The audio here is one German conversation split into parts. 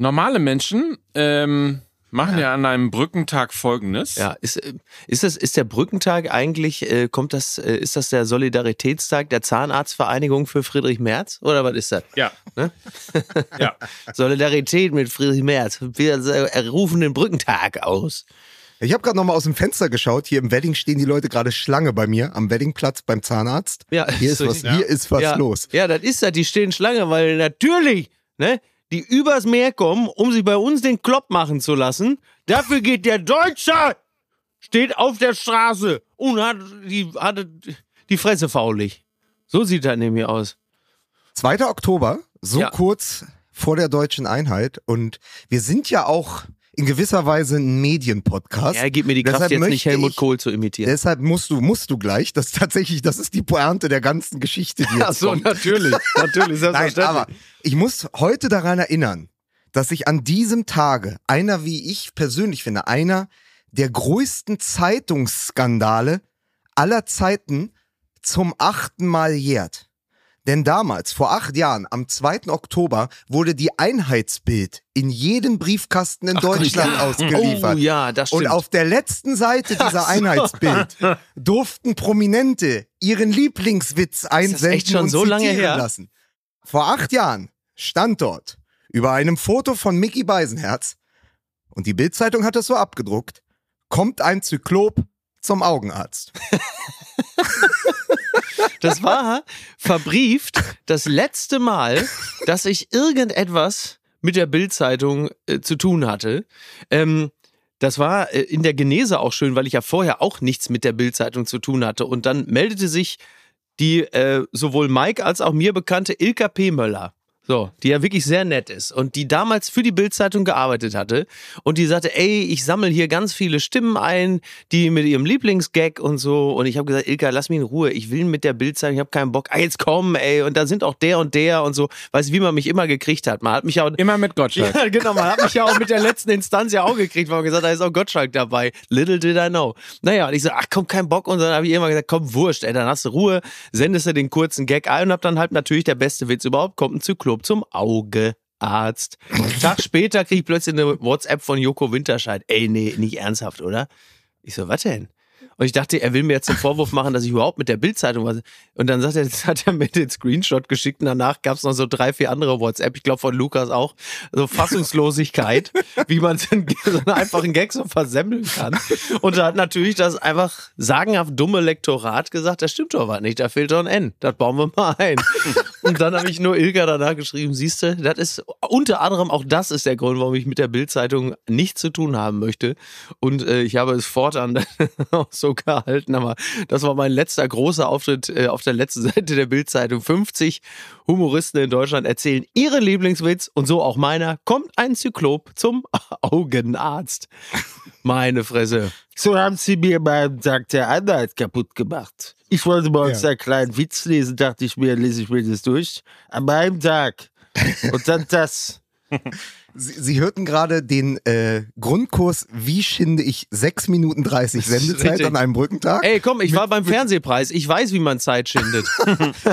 Normale Menschen ähm, machen ja. ja. an einem Brückentag Folgendes. Ja, ist, äh, ist, das, ist der Brückentag eigentlich, äh, kommt das, äh, ist das der Solidaritätstag der Zahnarztvereinigung für Friedrich Merz? Oder was ist das? Ja. Ne? ja. Solidarität mit Friedrich Merz. Wir rufen den Brückentag aus. Ich habe gerade noch mal aus dem Fenster geschaut. Hier im Wedding stehen die Leute gerade Schlange bei mir am Weddingplatz beim Zahnarzt. Ja, hier ist was, ja. hier ist was ja. los. Ja, das ist das. Die stehen Schlange, weil natürlich, ne, die übers Meer kommen, um sich bei uns den Klopp machen zu lassen. Dafür geht der Deutsche, steht auf der Straße und hat die, hat die Fresse faulig. So sieht das nämlich aus. 2. Oktober, so ja. kurz vor der deutschen Einheit. Und wir sind ja auch in gewisser Weise ein Medienpodcast. Er gibt mir die Kraft, deshalb jetzt nicht Helmut ich, Kohl zu imitieren. Deshalb musst du, musst du gleich, das ist tatsächlich, das ist die Pointe der ganzen Geschichte, die Ach so, kommt. natürlich, natürlich, Nein, aber ich muss heute daran erinnern, dass ich an diesem Tage einer, wie ich persönlich finde, einer der größten Zeitungsskandale aller Zeiten zum achten Mal jährt. Denn damals, vor acht Jahren, am 2. Oktober, wurde die Einheitsbild in jedem Briefkasten in Ach, Deutschland ja. ausgeliefert. Oh ja, das stimmt. Und auf der letzten Seite dieser Einheitsbild durften Prominente ihren Lieblingswitz einsenden echt schon und so lange her? lassen. Vor acht Jahren stand dort über einem Foto von Mickey Beisenherz und die Bildzeitung hat es so abgedruckt, kommt ein Zyklop zum Augenarzt. Das war verbrieft das letzte Mal, dass ich irgendetwas mit der Bildzeitung äh, zu tun hatte. Ähm, das war äh, in der Genese auch schön, weil ich ja vorher auch nichts mit der Bildzeitung zu tun hatte. Und dann meldete sich die äh, sowohl Mike als auch mir bekannte Ilka P. Möller. So, die ja wirklich sehr nett ist und die damals für die Bildzeitung gearbeitet hatte und die sagte, ey, ich sammle hier ganz viele Stimmen ein, die mit ihrem Lieblingsgag und so und ich habe gesagt, Ilka, lass mich in Ruhe, ich will mit der Bildzeitung, ich habe keinen Bock. Ah, jetzt komm, ey, und da sind auch der und der und so, weißt du, wie man mich immer gekriegt hat. Man hat mich auch immer mit Gottschalk. Ja, genau, man hat mich ja auch mit der letzten Instanz ja auch gekriegt, weil man gesagt, da ist auch Gottschalk dabei. Little did I know. Naja, und ich so, ach komm, kein Bock und dann habe ich immer gesagt, komm, wurscht, ey, dann hast du Ruhe, sendest du den kurzen Gag ein und hab dann halt natürlich der beste Witz überhaupt, kommt ein Zyklop zum Augearzt. Tag später krieg ich plötzlich eine WhatsApp von Joko Winterscheid. Ey, nee, nicht ernsthaft, oder? Ich so, was denn? Und ich dachte, er will mir jetzt den Vorwurf machen, dass ich überhaupt mit der Bildzeitung was. Und dann sagt er, jetzt hat er mir den Screenshot geschickt und danach gab es noch so drei, vier andere WhatsApp, ich glaube von Lukas auch, so Fassungslosigkeit, wie man so einen, einfachen Gag so versemmeln kann. Und da hat natürlich das einfach sagenhaft dumme Lektorat gesagt, das stimmt doch was nicht, da fehlt doch ein N, das bauen wir mal ein. Und dann habe ich nur Ilka danach geschrieben, siehst du, das ist unter anderem auch das ist der Grund, warum ich mit der Bildzeitung nichts zu tun haben möchte. Und äh, ich habe es fortan auch gehalten, aber das war mein letzter großer Auftritt äh, auf der letzten Seite der Bildzeitung. 50 Humoristen in Deutschland erzählen ihren Lieblingswitz und so auch meiner. Kommt ein Zyklop zum Augenarzt. Meine Fresse. So haben sie mir beim Tag der Einheit kaputt gemacht. Ich wollte uns ja. einen kleinen Witz lesen, dachte ich mir, lese ich mir das durch. An meinem Tag. Und dann das. Sie, Sie hörten gerade den äh, Grundkurs, wie schinde ich 6 Minuten 30 Sendezeit an einem Brückentag? Ey, komm, ich war beim Fernsehpreis. Ich weiß, wie man Zeit schindet.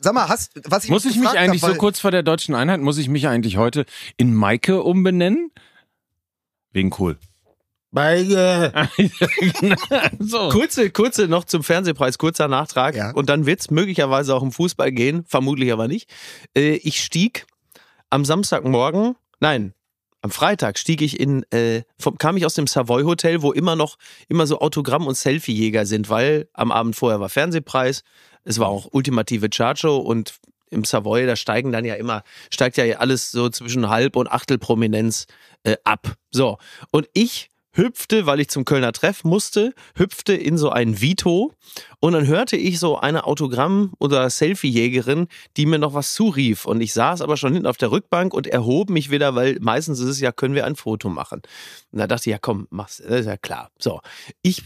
Sag mal, hast, was ich Muss ich mich eigentlich hab, so kurz vor der deutschen Einheit, muss ich mich eigentlich heute in Maike umbenennen? Wegen cool. Maike. so. Kurze, kurze noch zum Fernsehpreis, kurzer Nachtrag. Ja. Und dann wird es möglicherweise auch im Fußball gehen, vermutlich aber nicht. Äh, ich stieg am Samstagmorgen Nein, am Freitag stieg ich in, äh, vom, kam ich aus dem Savoy Hotel, wo immer noch immer so Autogramm- und Selfie-Jäger sind, weil am Abend vorher war Fernsehpreis, es war auch ultimative Chartshow und im Savoy, da steigen dann ja immer, steigt ja alles so zwischen Halb- und Achtelprominenz äh, ab. So. Und ich hüpfte, weil ich zum Kölner Treff musste, hüpfte in so ein Vito und dann hörte ich so eine Autogramm- oder Selfie-Jägerin, die mir noch was zurief und ich saß aber schon hinten auf der Rückbank und erhob mich wieder, weil meistens ist es ja, können wir ein Foto machen. Und da dachte ich, ja komm, mach's, das ist ja klar. So, ich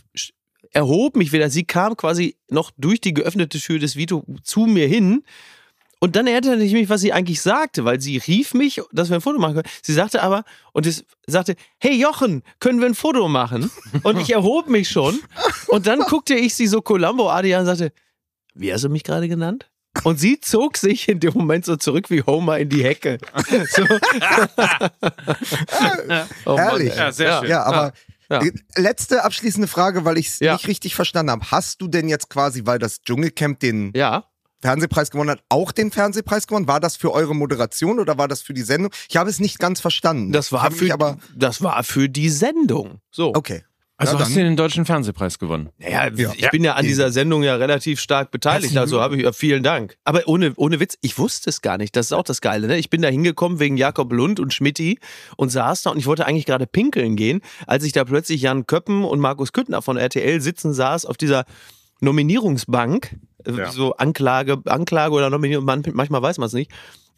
erhob mich wieder, sie kam quasi noch durch die geöffnete Tür des Vito zu mir hin und dann erinnerte ich mich, was sie eigentlich sagte, weil sie rief mich, dass wir ein Foto machen können. Sie sagte aber, und es sagte, hey Jochen, können wir ein Foto machen? Und ich erhob mich schon. Und dann guckte ich sie so Columbo-artig an und sagte, wie hast du mich gerade genannt? Und sie zog sich in dem Moment so zurück wie Homer in die Hecke. So. oh Herrlich. Ja, sehr schön. Ja, aber Ja. letzte abschließende Frage, weil ich es Ja. nicht richtig verstanden habe. Hast du denn jetzt quasi, weil das Dschungelcamp den Ja, Fernsehpreis gewonnen hat, auch den Fernsehpreis gewonnen? War das für eure Moderation oder war das für die Sendung? Ich habe es nicht ganz verstanden. das war für aber das war für die Sendung. So. okay. Also Ja, hast du den deutschen Fernsehpreis gewonnen. Naja, Ja. ich bin ja an dieser Sendung ja relativ stark beteiligt, also habe ich ja vielen Dank. Aber ohne, ohne Witz, ich wusste es gar nicht. Das ist auch das Geile. Ne? Ich bin da hingekommen wegen Jakob Lund und Schmidti und saß da und ich wollte eigentlich gerade pinkeln gehen, als ich da plötzlich Jan Köppen und Markus Küttner von RTL sitzen saß auf dieser Nominierungsbank, Ja. so Anklage, Anklage oder Nominierung, man, manchmal weiß man es nicht.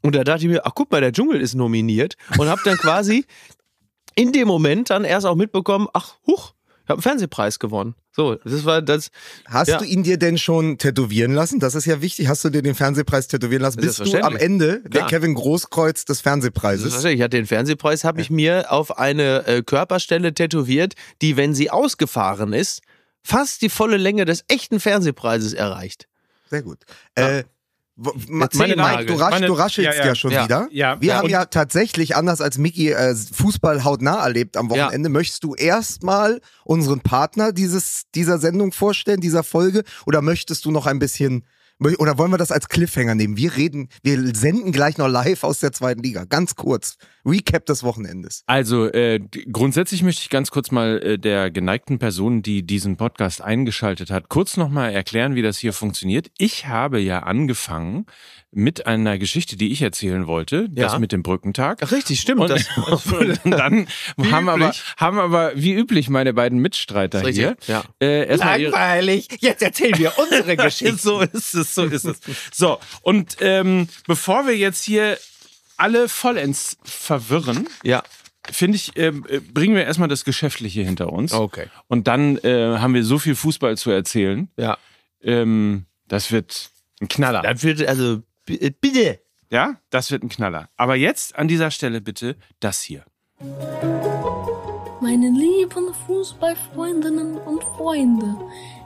Und da dachte ich mir, ach guck mal, der Dschungel ist nominiert und habe dann quasi in dem Moment dann erst auch mitbekommen, ach, huch, ich habe einen Fernsehpreis gewonnen. So, das war das. Hast Ja. du ihn dir denn schon tätowieren lassen? Das ist ja wichtig. Hast du dir den Fernsehpreis tätowieren lassen? Bist du am. Ende der Klar. Kevin Großkreuz des Fernsehpreises? Ich hatte den Fernsehpreis, habe ich mir auf eine äh, Körperstelle tätowiert, die, wenn sie ausgefahren ist, fast die volle Länge des echten Fernsehpreises erreicht. Sehr gut. Äh, wo- ma- Erzähl Mike, du, rasch, Meine- du raschelst ja, ja, ja. schon Ja. wieder. Ja, Wir ja. haben ja tatsächlich, anders als Mickey, äh, Fußball hautnah erlebt am Ja. Wochenende. Möchtest du erstmal unseren Partner dieses, dieser Sendung vorstellen, dieser Folge? Oder möchtest du noch ein bisschen, oder wollen wir das als Cliffhanger nehmen? Wir reden, wir senden gleich noch live aus der zweiten Liga. Ganz kurz. Recap des Wochenendes. Also äh, grundsätzlich möchte ich ganz kurz mal äh, der geneigten Person, die diesen Podcast eingeschaltet hat, kurz nochmal erklären, wie das hier funktioniert. Ich habe ja angefangen mit einer Geschichte, die ich erzählen wollte, das Ja. mit dem Brückentag. Ach, richtig, stimmt. Und, das, und dann haben aber, haben aber wie üblich meine beiden Mitstreiter Das hier ja. äh, Langweilig. Jetzt erzählen wir unsere Geschichte. so ist es, so ist es. So, und ähm, bevor wir jetzt hier alle vollends verwirren, Ja, finde ich, ähm, äh, bringen wir erstmal das Geschäftliche hinter uns. okay. Und dann äh, haben wir so viel Fußball zu erzählen. Ja. Ähm, das wird ein Knaller. Dann wird, also, äh, bitte. Ja, das wird ein Knaller. Aber jetzt an dieser Stelle bitte das hier. Meine lieben Fußballfreundinnen und Freunde,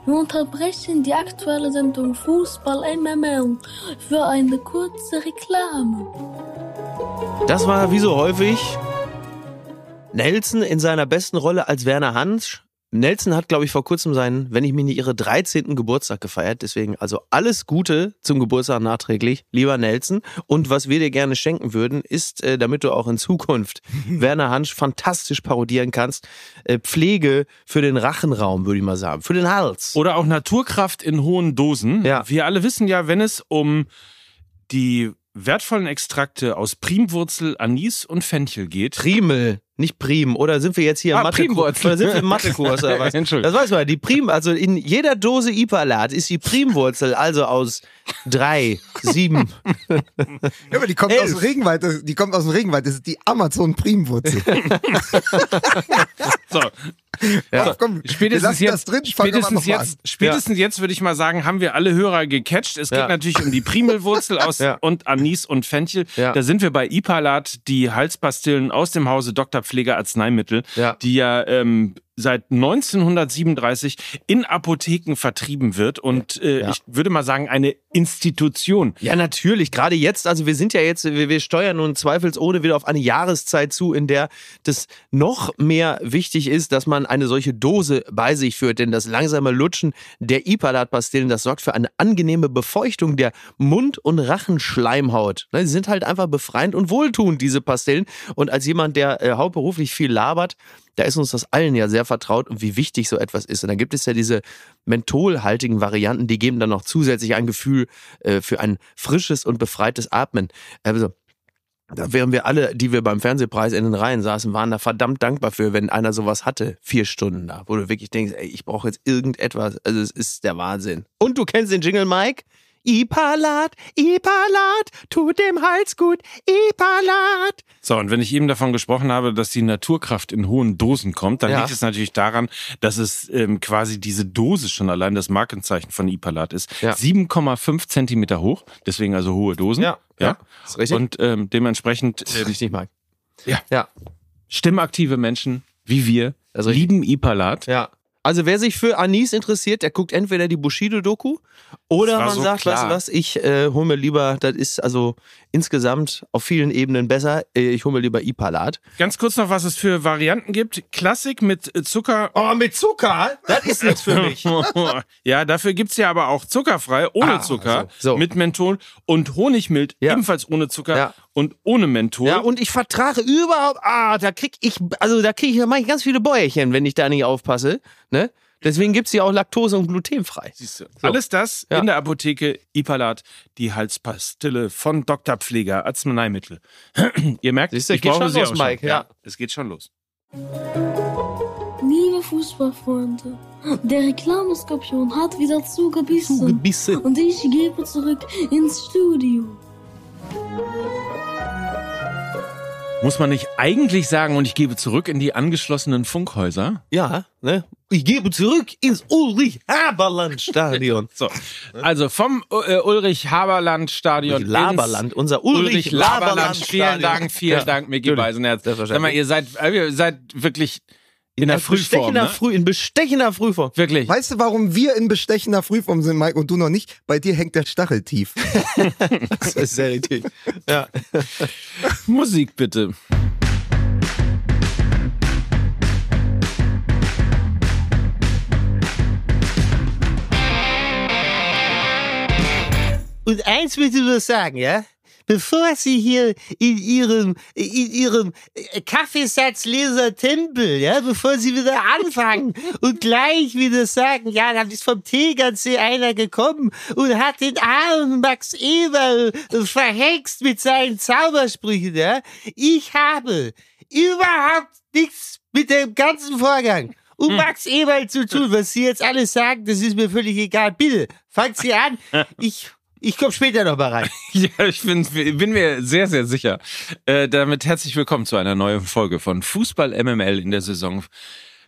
wir unterbrechen die aktuelle Sendung Fußball MML für eine kurze Reklame. Das war wie so häufig Nelson in seiner besten Rolle als Werner Hansch. Nelson hat, glaube ich, vor kurzem seinen, wenn ich mich nicht irre, 13. Geburtstag gefeiert. Deswegen also alles Gute zum Geburtstag nachträglich, lieber Nelson. Und was wir dir gerne schenken würden, ist, äh, damit du auch in Zukunft Werner Hansch fantastisch parodieren kannst, äh, Pflege für den Rachenraum, würde ich mal sagen, für den Hals. Oder auch Naturkraft in hohen Dosen. Ja. Wir alle wissen ja, wenn es um die wertvollen Extrakte aus Primwurzel, Anis und Fenchel geht. Primel, nicht Prim. Oder sind wir jetzt hier im Ah, Mathe Primwurzel. Oder sind wir im Mathekurs oder was? Entschuldigung. Das weiß man. Die Prim, also in jeder Dose Ipalat ist die Primwurzel also aus drei, sieben. Ja, aber die kommt Elf. aus dem Regenwald. das- Die kommt aus dem Regenwald. Das ist die Amazon-Primwurzel. So, Ja. Komm, wir Spätestens lassen jetzt, das drin. Spätestens jetzt, spätestens jetzt würde ich mal sagen, haben wir alle Hörer gecatcht. Es geht Ja. natürlich um die Primelwurzel aus Ja. und Anis und Fenchel. Ja. Da sind wir bei Ipalat, die Halspastillen aus dem Hause Dr. Pfleger Arzneimittel, Ja. die ja ähm, seit 1937 in Apotheken vertrieben wird und äh, Ja. ich würde mal sagen eine Institution. Ja, natürlich. Gerade jetzt, also wir sind ja jetzt, wir, wir steuern nun zweifelsohne wieder auf eine Jahreszeit zu, in der das noch mehr wichtig ist, dass man eine solche Dose bei sich führt. Denn das langsame Lutschen der Ipalat-Pastillen, das sorgt für eine angenehme Befeuchtung der Mund- und Rachenschleimhaut. Ne, Sie sind halt einfach befreiend und wohltuend, diese Pastillen. Und als jemand, der äh, hauptberuflich viel labert, da ist uns das allen ja sehr vertraut und wie wichtig so etwas ist. Und dann gibt es ja diese mentholhaltigen Varianten, die geben dann noch zusätzlich ein Gefühl äh, für ein frisches und befreites Atmen. Also, da wären wir alle, die wir beim Fernsehpreis in den Reihen saßen, waren da verdammt dankbar für, wenn einer sowas hatte. Vier Stunden da, wo du wirklich denkst, ey, ich brauche jetzt irgendetwas. Also es ist der Wahnsinn. Und du kennst den Jingle, Mike? Ipalat, Ipalat, tut dem Hals gut, Ipalat. So, und wenn ich eben davon gesprochen habe, dass die Naturkraft in hohen Dosen kommt, dann Ja. liegt es natürlich daran, dass es ähm, quasi diese Dose schon allein das Markenzeichen von Ipalat ist. Ja. 7,5 Zentimeter hoch, deswegen also hohe Dosen. Ja, ja. Ist richtig? Und ähm, dementsprechend ähm, richtig, Mike. Ja. Ja. stimmaktive Menschen wie wir lieben Ipalat. Ja. Also wer sich für Anis interessiert, der guckt entweder die Bushido-Doku oder man so sagt, klar. weißt du was, ich äh, hol mir lieber, das ist also insgesamt auf vielen Ebenen besser, äh, ich hol mir lieber Ipalat. Ganz kurz noch, was es für Varianten gibt. Klassik mit äh, Zucker. Oh, mit Zucker? Das ist nichts für mich. ja, dafür gibt's ja aber auch zuckerfrei, ohne Ah, Zucker, so, so. mit Menthol und Honigmild, Ja. ebenfalls ohne Zucker Ja. Und ohne Menthol. Ja, und ich vertrage überhaupt, ah, da krieg ich, also da krieg ich, da mach ich ganz viele Bäuerchen, wenn ich da nicht aufpasse, ne? Deswegen gibt's ja auch Laktose- und glutenfrei. Siehst du. Alles das Ja. in der Apotheke Ipalat, die Halspastille von Dr. Pfleger, Arzneimittel. Ihr merkt, Siehst du, ich geht schon sie los. Mike, ja. Es geht schon los. Liebe Fußballfreunde, der Reklameskorpion hat wieder zugebissen. Zugebissen. Und ich gebe zurück ins Studio. Muss man nicht eigentlich sagen, und ich gebe zurück in die angeschlossenen Funkhäuser? Ja, ne? Ich gebe zurück ins Ulrich-Haberland-Stadion. So, also vom äh, Ulrich-Haberland-Stadion Laberland, unser Ulrich-Laberland. Ulrich-Laberland. Vielen Dank, vielen Ja, Dank, Micky. Beisenherz. Sag mal, ihr seid, äh, ihr seid wirklich in der Frühform, bestechender ne? Früh, in bestechender Frühform. Wirklich. Weißt du, warum wir in bestechender Frühform sind, Mike, und du noch nicht? Bei dir hängt der Stachel tief. Das ist sehr richtig. Ja. Musik bitte. Und eins möchte ich nur sagen, ja? Bevor Sie hier in Ihrem, in Ihrem äh, Kaffeesatzleser Tempel, ja, bevor Sie wieder anfangen und gleich wieder sagen, ja, da ist vom Tegernsee einer gekommen und hat den armen Max Eberl verhext mit seinen Zaubersprüchen, ja? Ich habe überhaupt nichts mit dem ganzen Vorgang um Max Eberl zu tun. Was Sie jetzt alles sagen, das ist mir völlig egal. Bitte, fangen Sie an. Ich, ich komme später noch mal rein. Ja, ich bin, bin mir sehr, sehr sicher. Äh, damit herzlich willkommen zu einer neuen Folge von Fußball MML in der Saison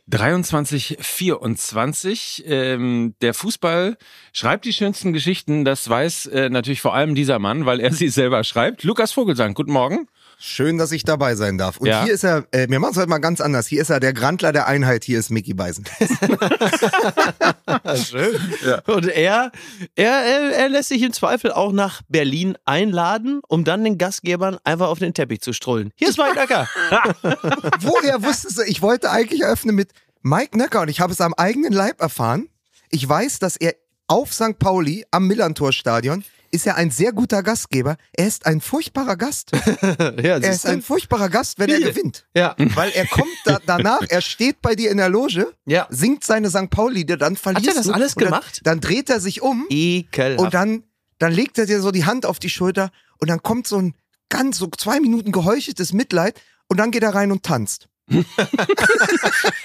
23, 24. Ähm, der Fußball schreibt die schönsten Geschichten. Das weiß äh, natürlich vor allem dieser Mann, weil er sie selber schreibt. Lukas Vogelsang, guten Morgen. Schön, dass ich dabei sein darf. Und Ja. hier ist er, äh, wir machen es heute mal ganz anders. Hier ist er der Grandler der Einheit, hier ist Mickey Beisen. Schön. Und er, er, er, lässt sich im Zweifel auch nach Berlin einladen, um dann den Gastgebern einfach auf den Teppich zu strollen. Hier ist Mike Nöcker. Woher wusstest du, ich wollte eigentlich eröffnen mit Mike Nöcker und ich habe es am eigenen Leib erfahren. Ich weiß, dass er auf St. Pauli am Millantor-Stadion ist er ein sehr guter Gastgeber. Er ist ein furchtbarer Gast. ja, Er ist ein furchtbarer Gast, wenn er Bitte. gewinnt. ja. Weil er kommt da, danach, er steht bei dir in der Loge, Ja. singt seine St. Pauli-Lieder, dann verlierst er das du. alles und dann, gemacht? Dann dreht er sich um Ekelhaft. und dann, dann legt er dir so die Hand auf die Schulter und dann kommt so ein ganz, so zwei Minuten geheucheltes Mitleid und dann geht er rein und tanzt.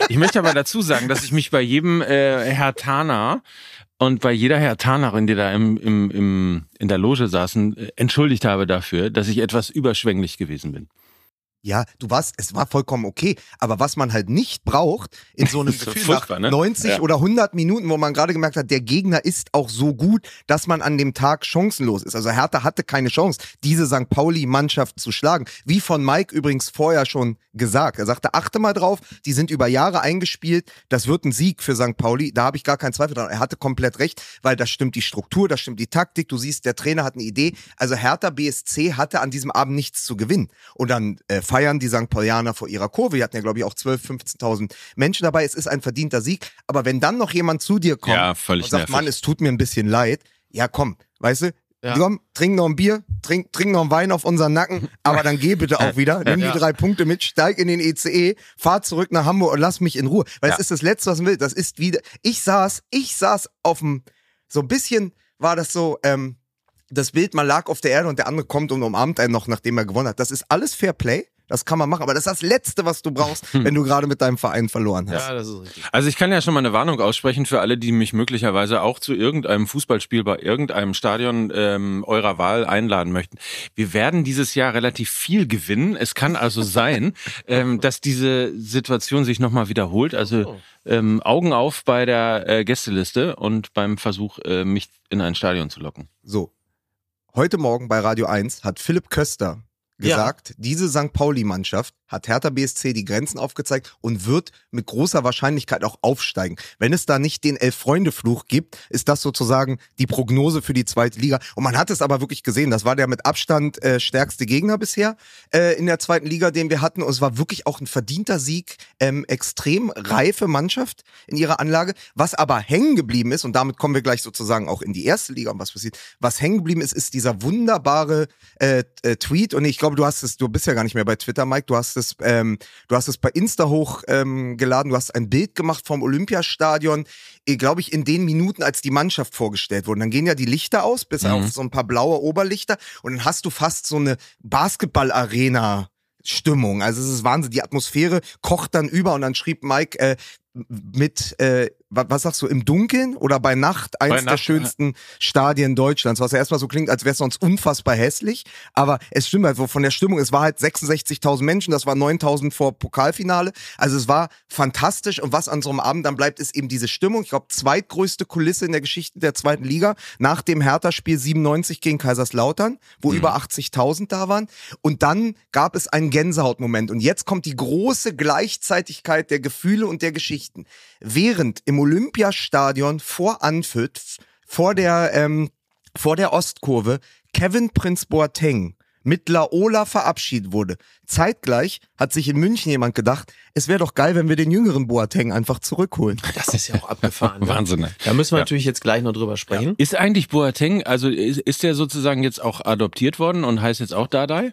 Ich möchte aber dazu sagen, dass ich mich bei jedem äh, Herr Taner und bei jeder Herr Tanerin, die da im, im, im, in der Loge saßen, äh, entschuldigt habe dafür, dass ich etwas überschwänglich gewesen bin. Ja, du warst, es war vollkommen okay. Aber was man halt nicht braucht, in so einem Gefühl nach ne? 90 Ja. oder 100 Minuten, wo man gerade gemerkt hat, der Gegner ist auch so gut, dass man an dem Tag chancenlos ist. Also Hertha hatte keine Chance, diese St. Pauli-Mannschaft zu schlagen. Wie von Mike übrigens vorher schon gesagt. Er sagte, achte mal drauf, die sind über Jahre eingespielt. Das wird ein Sieg für St. Pauli. Da habe ich gar keinen Zweifel dran. Er hatte komplett recht, weil das stimmt die Struktur, das stimmt die Taktik. Du siehst, der Trainer hat eine Idee. Also Hertha BSC hatte an diesem Abend nichts zu gewinnen. Und dann äh, feiern die St. Paulianer vor ihrer Kurve. Die hatten ja, glaube ich, auch 12.000, 15.000 Menschen dabei. Es ist ein verdienter Sieg. Aber wenn dann noch jemand zu dir kommt Ja, völlig und sagt, nervig. Mann, es tut mir ein bisschen leid. Ja, komm, weißt du, Ja. komm, trink noch ein Bier, trink, trink noch einen Wein auf unseren Nacken, aber dann geh bitte auch wieder, nimm Ja. die drei Punkte mit, steig in den ECE, fahr zurück nach Hamburg und lass mich in Ruhe. Weil Ja. es ist das Letzte, was man will. Das ist wieder, ich saß, ich saß auf dem, so ein bisschen war das so, ähm, das Bild, man lag auf der Erde und der andere kommt und umarmt einen noch, nachdem er gewonnen hat. Das ist alles Fair Play. Das kann man machen, aber das ist das Letzte, was du brauchst, wenn du gerade mit deinem Verein verloren hast. ja, das ist richtig. Also ich kann ja schon mal eine Warnung aussprechen für alle, die mich möglicherweise auch zu irgendeinem Fußballspiel bei irgendeinem Stadion ähm, eurer Wahl einladen möchten. Wir werden dieses Jahr relativ viel gewinnen. Es kann also sein, ähm, dass diese Situation sich nochmal wiederholt. Also ähm, Augen auf bei der äh, Gästeliste und beim Versuch, äh, mich in ein Stadion zu locken. So. Heute Morgen bei Radio 1 hat Philipp Köster gesagt, diese St. Pauli-Mannschaft hat Hertha BSC die Grenzen aufgezeigt und wird mit großer Wahrscheinlichkeit auch aufsteigen. Wenn es da nicht den Elf-Freunde-Fluch gibt, ist das sozusagen die Prognose für die zweite Liga. Und man hat es aber wirklich gesehen, das war der mit Abstand äh, stärkste Gegner bisher äh, in der zweiten Liga, den wir hatten. Und es war wirklich auch ein verdienter Sieg, ähm, extrem reife Mannschaft in ihrer Anlage. Was aber hängen geblieben ist, und damit kommen wir gleich sozusagen auch in die erste Liga und was passiert, was hängen geblieben ist, ist dieser wunderbare äh, äh, Tweet. Und ich glaube, du hast es, du bist ja gar nicht mehr bei Twitter, Mike, du hast es, ähm, du hast es bei Insta hochgeladen, ähm, du hast ein Bild gemacht vom Olympiastadion, äh, glaube ich, in den Minuten, als die Mannschaft vorgestellt wurde. Dann gehen ja die Lichter aus, bis Mhm. auf so ein paar blaue Oberlichter und dann hast du fast so eine Basketball-Arena. Stimmung. Also es ist Wahnsinn. Die Atmosphäre kocht dann über und dann schrieb Mike äh, mit, äh, wa- was sagst du, im Dunkeln oder bei Nacht eins Bei der Nacht, schönsten Stadien Deutschlands, was ja erstmal so klingt, als wäre es sonst unfassbar hässlich. Aber es stimmt halt, von der Stimmung, es war halt 66.000 Menschen, das war 9.000 vor Pokalfinale. Also es war fantastisch und was an so einem Abend dann bleibt, ist eben diese Stimmung. Ich glaube, zweitgrößte Kulisse in der Geschichte der zweiten Liga nach dem Hertha-Spiel 97 gegen Kaiserslautern, wo über 80.000 da waren. Und dann gab es einen Gänsehautmoment. Und jetzt kommt die große Gleichzeitigkeit der Gefühle und der Geschichten. Während im Olympiastadion vor Anfüt, vor der, ähm, vor der Ostkurve, Kevin Prinz Boateng mit Laola verabschiedet wurde. Zeitgleich hat sich in München jemand gedacht, es wäre doch geil, wenn wir den jüngeren Boateng einfach zurückholen. Das ist ja auch abgefahren. ne? Wahnsinn. ne? Da müssen wir Ja. natürlich jetzt gleich noch drüber sprechen. Ist eigentlich Boateng, also ist, ist der sozusagen jetzt auch adoptiert worden und heißt jetzt auch Dardai?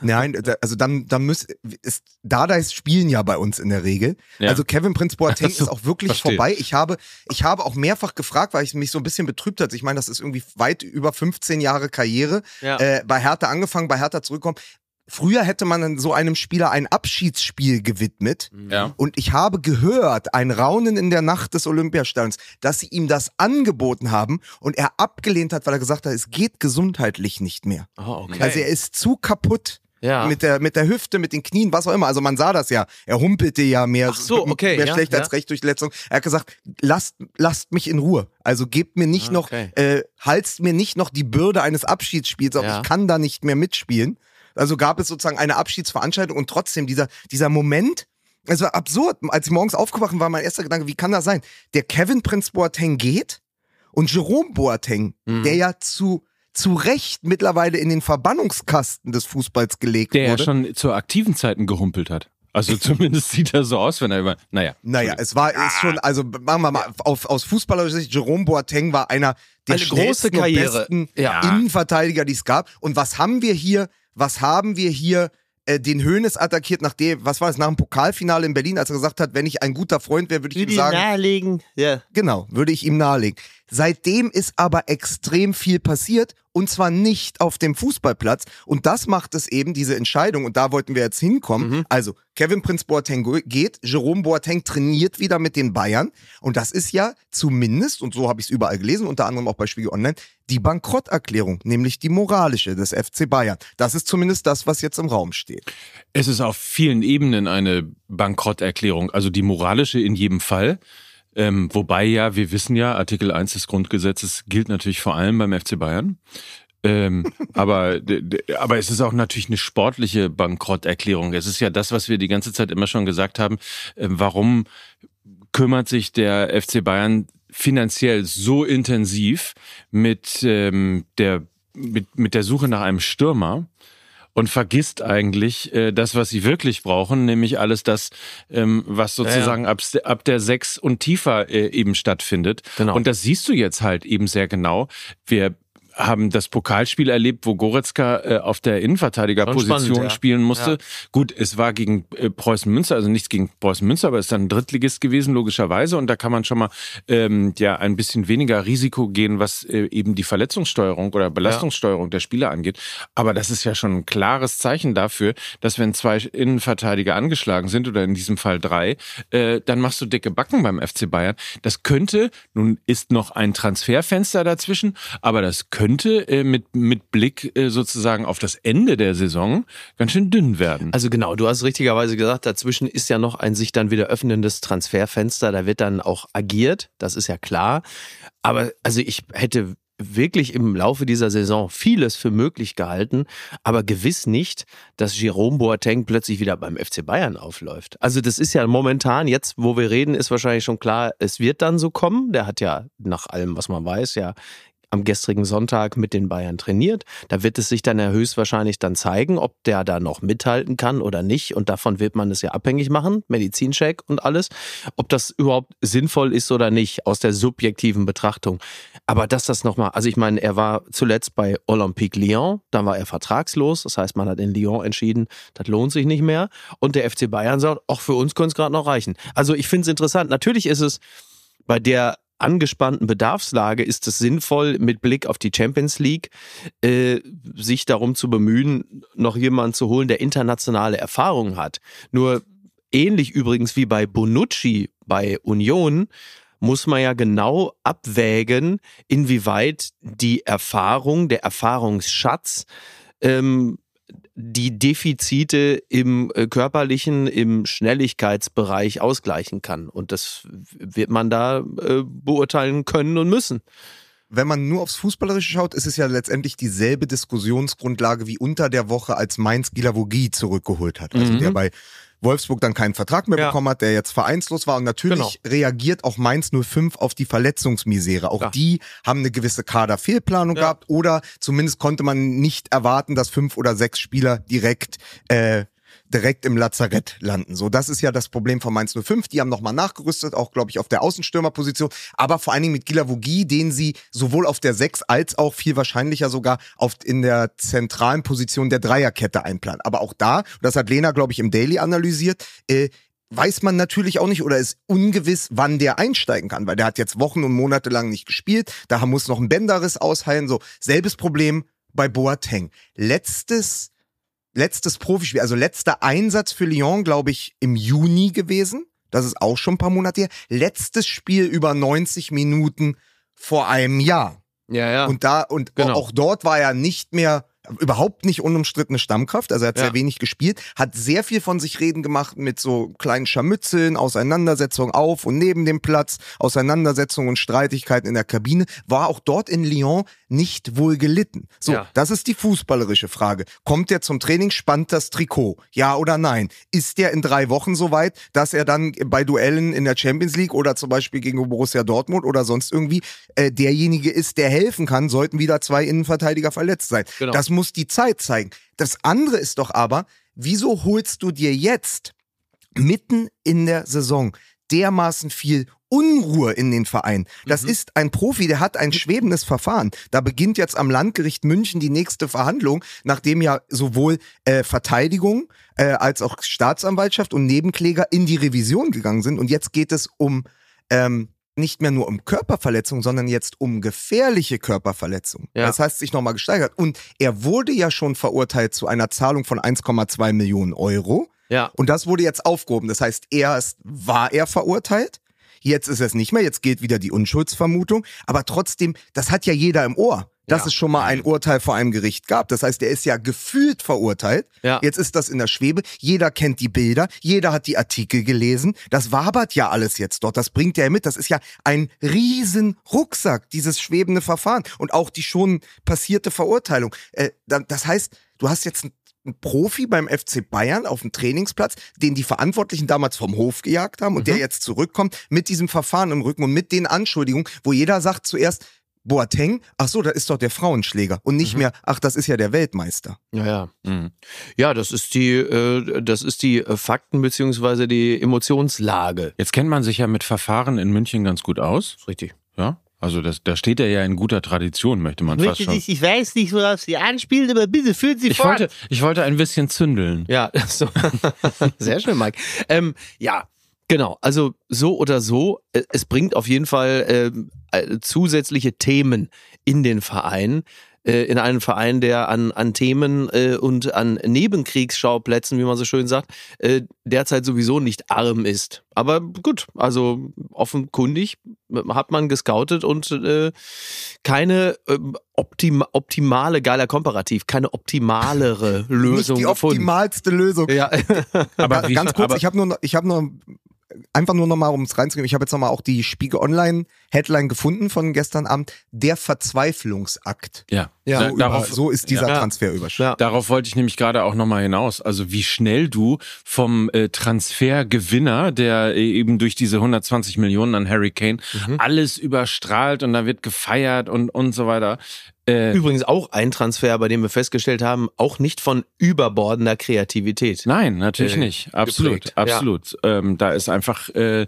Nein, also dann, dann muss, ist, Dardais spielen ja bei uns in der Regel. Ja. Also Kevin Prinz Boateng so, ist auch wirklich verstehe. vorbei. Ich habe, ich habe auch mehrfach gefragt, weil ich mich so ein bisschen betrübt hat. Ich meine, das ist irgendwie weit über 15 Jahre Karriere. Ja. Äh, bei Hertha angefangen, bei Hertha zurückkommen. Früher hätte man so einem Spieler ein Abschiedsspiel gewidmet. Ja. Und ich habe gehört, ein Raunen in der Nacht des Olympiastadions, dass sie ihm das angeboten haben und er abgelehnt hat, weil er gesagt hat, es geht gesundheitlich nicht mehr. Oh, okay. Also er ist zu kaputt. ja. Mit der, mit der Hüfte, mit den Knien, was auch immer. Also man sah das ja. Er humpelte ja mehr, Ach so, okay, mehr ja, schlecht ja. als recht durch die Letzung. Er hat gesagt, lasst, lasst mich in Ruhe. Also gebt mir nicht Ah, noch, okay. äh, halst mir nicht noch die Bürde eines Abschiedsspiels auf. Ja. Ich kann da nicht mehr mitspielen. Also gab es sozusagen eine Abschiedsveranstaltung und trotzdem dieser, dieser Moment, es war absurd. Als ich morgens aufgewacht war, mein erster Gedanke, wie kann das sein? Der Kevin Prinz Boateng geht und Jerome Boateng, Mhm. der ja zu, zu Recht mittlerweile in den Verbannungskasten des Fußballs gelegt Der ja wurde. schon zu aktiven Zeiten gehumpelt hat. Also zumindest sieht er so aus, wenn er über. Naja. Naja, es war ist schon, also machen wir mal auf, aus Fußballerischer Sicht, Jerome Boateng war einer der Eine große schnellsten und Karriere. besten Ja. Innenverteidiger, die es gab. Und was haben wir hier? Was haben wir hier? Äh, den Hönes attackiert nach dem, was war das, nach dem Pokalfinale in Berlin, als er gesagt hat, wenn ich ein guter Freund wäre, würde ich ihm Würde ich sagen, nahelegen. Ja. Genau, würde ich ihm nahelegen. Seitdem ist aber extrem viel passiert und zwar nicht auf dem Fußballplatz und das macht es eben diese Entscheidung und da wollten wir jetzt hinkommen. Also Kevin Prinz Boateng geht, Jerome Boateng trainiert wieder mit den Bayern und das ist ja zumindest und so habe ich es überall gelesen, unter anderem auch bei Spiegel Online, die Bankrotterklärung, nämlich die moralische des FC Bayern. Das ist zumindest das, was jetzt im Raum steht. Es ist auf vielen Ebenen eine Bankrotterklärung, also die moralische in jedem Fall. Ähm, wobei ja, wir wissen ja, Artikel 1 des Grundgesetzes gilt natürlich vor allem beim FC Bayern. Ähm, aber, aber es ist auch natürlich eine sportliche Bankrotterklärung. Es ist ja das, was wir die ganze Zeit immer schon gesagt haben. Äh, warum kümmert sich der FC Bayern finanziell so intensiv mit ähm, der mit, mit der Suche nach einem Stürmer? Und vergisst eigentlich äh, das, was sie wirklich brauchen, nämlich alles das, ähm, was sozusagen ab, ab der sechs und tiefer äh, eben stattfindet. Genau. Und das siehst du jetzt halt eben sehr genau. Wir haben das Pokalspiel erlebt, wo Goretzka äh, auf der Innenverteidigerposition spannend, ja. spielen musste. Ja. Gut, es war gegen äh, Preußen Münster, also nichts gegen Preußen Münster, aber es ist dann Drittligist gewesen, logischerweise. Und da kann man schon mal ähm, ja ein bisschen weniger Risiko gehen, was äh, eben die Verletzungssteuerung oder Belastungssteuerung der Spieler angeht. Aber das ist ja schon ein klares Zeichen dafür, dass wenn zwei Innenverteidiger angeschlagen sind, oder in diesem Fall drei, äh, dann machst du dicke Backen beim FC Bayern. Das könnte, nun ist noch ein Transferfenster dazwischen, aber das könnte äh, mit, mit Blick äh, sozusagen auf das Ende der Saison ganz schön dünn werden. Also genau, du hast richtigerweise gesagt, dazwischen ist ja noch ein sich dann wieder öffnendes Transferfenster, da wird dann auch agiert, das ist ja klar. Aber also ich hätte wirklich im Laufe dieser Saison vieles für möglich gehalten, aber gewiss nicht, dass Jerome Boateng plötzlich wieder beim FC Bayern aufläuft. Also das ist ja momentan, jetzt wo wir reden, ist wahrscheinlich schon klar, es wird dann so kommen. Der hat ja nach allem, was man weiß, ja am gestrigen Sonntag mit den Bayern trainiert. Da wird es sich dann ja höchstwahrscheinlich dann zeigen, ob der da noch mithalten kann oder nicht. Und davon wird man es ja abhängig machen, Medizincheck und alles, ob das überhaupt sinnvoll ist oder nicht aus der subjektiven Betrachtung. Aber dass das nochmal, also ich meine, er war zuletzt bei Olympique Lyon, dann war er vertragslos. Das heißt, man hat in Lyon entschieden, das lohnt sich nicht mehr. Und der FC Bayern sagt, auch für uns könnte es gerade noch reichen. Also ich finde es interessant. Natürlich ist es bei der angespannten Bedarfslage ist es sinnvoll, mit Blick auf die Champions League, äh, sich darum zu bemühen, noch jemanden zu holen, der internationale Erfahrung hat. Nur ähnlich übrigens wie bei Bonucci bei Union, muss man ja genau abwägen, inwieweit die Erfahrung, der Erfahrungsschatz ähm, die Defizite im äh, körperlichen, im Schnelligkeitsbereich ausgleichen kann. Und das wird man da äh, beurteilen können und müssen. Wenn man nur aufs Fußballerische schaut, ist es ja letztendlich dieselbe Diskussionsgrundlage wie unter der Woche, als Mainz Gilavogi zurückgeholt hat. Also Mhm. der bei Wolfsburg dann keinen Vertrag mehr Ja. bekommen hat, der jetzt vereinslos war. Und natürlich reagiert auch Mainz 05 auf die Verletzungsmisere. Auch Klar. die haben eine gewisse Kaderfehlplanung Ja. gehabt oder zumindest konnte man nicht erwarten, dass fünf oder sechs Spieler direkt äh, direkt im Lazarett landen. So, das ist ja das Problem von Mainz 05. Die haben nochmal nachgerüstet, auch, glaube ich, auf der Außenstürmerposition, aber vor allen Dingen mit Gilavogi, den sie sowohl auf der 6 als auch viel wahrscheinlicher sogar auf, in der zentralen Position der Dreierkette einplanen. Aber auch da, das hat Lena, glaube ich, im Daily analysiert, äh, weiß man natürlich auch nicht oder ist ungewiss, wann der einsteigen kann, weil der hat jetzt Wochen und Monate lang nicht gespielt. Da muss noch ein Bänderriss ausheilen. So, selbes Problem bei Boateng. Letztes letztes Profispiel, also letzter Einsatz für Lyon, glaube ich, im Juni gewesen. Das ist auch schon ein paar Monate her. Letztes Spiel über 90 Minuten vor einem Jahr. Ja, ja. Und da, und Genau. auch dort war er nicht mehr, überhaupt nicht unumstrittene Stammkraft. Also er hat Ja. sehr wenig gespielt, hat sehr viel von sich reden gemacht mit so kleinen Scharmützeln, Auseinandersetzungen auf und neben dem Platz, Auseinandersetzungen und Streitigkeiten in der Kabine, war auch dort in Lyon nicht wohl gelitten. So, Ja. das ist die fußballerische Frage. Kommt er zum Training, spannt das Trikot? Ja oder nein? Ist der in drei Wochen so weit, dass er dann bei Duellen in der Champions League oder zum Beispiel gegen Borussia Dortmund oder sonst irgendwie äh, derjenige ist, der helfen kann, sollten wieder zwei Innenverteidiger verletzt sein? Genau. Das muss die Zeit zeigen. Das andere ist doch aber, wieso holst du dir jetzt mitten in der Saison dermaßen viel Unruhe in den Verein. Das Mhm. ist ein Profi, der hat ein schwebendes Verfahren. Da beginnt jetzt am Landgericht München die nächste Verhandlung, nachdem ja sowohl äh, Verteidigung äh, als auch Staatsanwaltschaft und Nebenkläger in die Revision gegangen sind. Und jetzt geht es um ähm, nicht mehr nur um Körperverletzung, sondern jetzt um gefährliche Körperverletzung. Ja. Das heißt, sich nochmal gesteigert. Und er wurde ja schon verurteilt zu einer Zahlung von 1,2 Millionen Euro. ja. Und das wurde jetzt aufgehoben. Das heißt, erst war er verurteilt. Jetzt ist es nicht mehr. Jetzt gilt wieder die Unschuldsvermutung. Aber trotzdem, das hat ja jeder im Ohr, dass Ja. es schon mal ein Urteil vor einem Gericht gab. Das heißt, er ist ja gefühlt verurteilt. Ja. Jetzt ist das in der Schwebe. Jeder kennt die Bilder. Jeder hat die Artikel gelesen. Das wabert ja alles jetzt dort. Das bringt er mit. Das ist ja ein riesen Rucksack, dieses schwebende Verfahren. Und auch die schon passierte Verurteilung. Äh, da- das heißt, du hast jetzt ein ein Profi beim FC Bayern auf dem Trainingsplatz, den die Verantwortlichen damals vom Hof gejagt haben und der jetzt zurückkommt mit diesem Verfahren im Rücken und mit den Anschuldigungen, wo jeder sagt zuerst, Boateng, ach so, da ist doch der Frauenschläger und nicht mehr, ach, das ist ja der Weltmeister. Ja, ja. Mhm. Ja, das ist die, äh, das ist die äh, Fakten beziehungsweise die Emotionslage. Jetzt kennt man sich ja mit Verfahren in München ganz gut aus. Ist richtig. Ja. Also das, da steht er ja in guter Tradition, möchte man fast Möchte schon. dich, ich weiß nicht, worauf sie anspielt, aber bitte führen Sie Ich fort. wollte, ich wollte ein bisschen zündeln. Ja, so. sehr schön, Mike. Ähm, ja, genau. Also so oder so, äh, es bringt auf jeden Fall äh, zusätzliche Themen in den Verein. Äh, in einen Verein, der an, an Themen äh, und an Nebenkriegsschauplätzen, wie man so schön sagt, äh, derzeit sowieso nicht arm ist. Aber gut, also offenkundig hat man gescoutet und äh, keine ähm, optima optimale, geiler Komparativ, keine optimalere Lösung nicht die gefunden. optimalste Lösung. Ja, Aber Ganz kurz, aber, ich habe nur, ich habe nur einfach nur nochmal, um es reinzugeben, ich habe jetzt nochmal auch die Spiegel Online Headline gefunden von gestern Abend, der Verzweiflungsakt. Ja, Ja, so, darauf, über, so ist dieser Ja. Transfer überschrieben. Ja. Darauf wollte ich nämlich gerade auch nochmal hinaus. Also wie schnell du vom äh, Transfergewinner, der äh, eben durch diese 120 Millionen an Harry Kane Mhm. alles überstrahlt und da wird gefeiert und, und so weiter. Äh, Übrigens auch ein Transfer, bei dem wir festgestellt haben, auch nicht von überbordender Kreativität. nein, natürlich äh, nicht. Absolut, geprägt. Ja. absolut. Ähm, da ist einfach äh,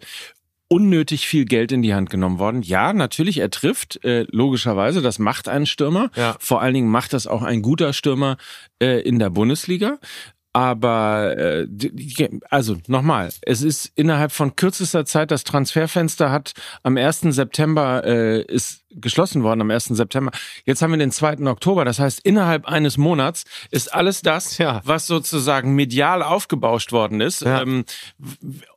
unnötig viel Geld in die Hand genommen worden. Ja, natürlich, er trifft, äh, logischerweise, das macht einen Stürmer. Ja. Vor allen Dingen macht das auch ein guter Stürmer äh, in der Bundesliga. Aber äh, also nochmal, es ist innerhalb von kürzester Zeit das Transferfenster hat am 1. September äh, ist geschlossen worden am 1. September. Jetzt haben wir den 2. Oktober. Das heißt, innerhalb eines Monats ist alles das, Ja. was sozusagen medial aufgebauscht worden ist, Ja. ähm,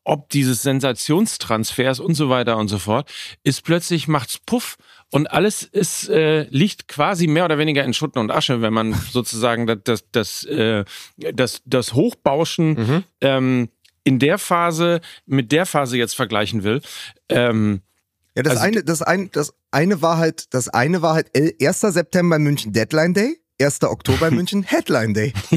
ob dieses Sensationstransfers und so weiter und so fort, ist plötzlich macht's Puff und alles ist äh, liegt quasi mehr oder weniger in Schutten und Asche, wenn man sozusagen das das das äh, das, das Hochbauschen Mhm. ähm, in der Phase mit der Phase jetzt vergleichen will. Ähm, Ja, das Also- eine, das ein, das eine war halt, das eine war halt el- 1. September in München Deadline Day, 1. Oktober in München Headline Day.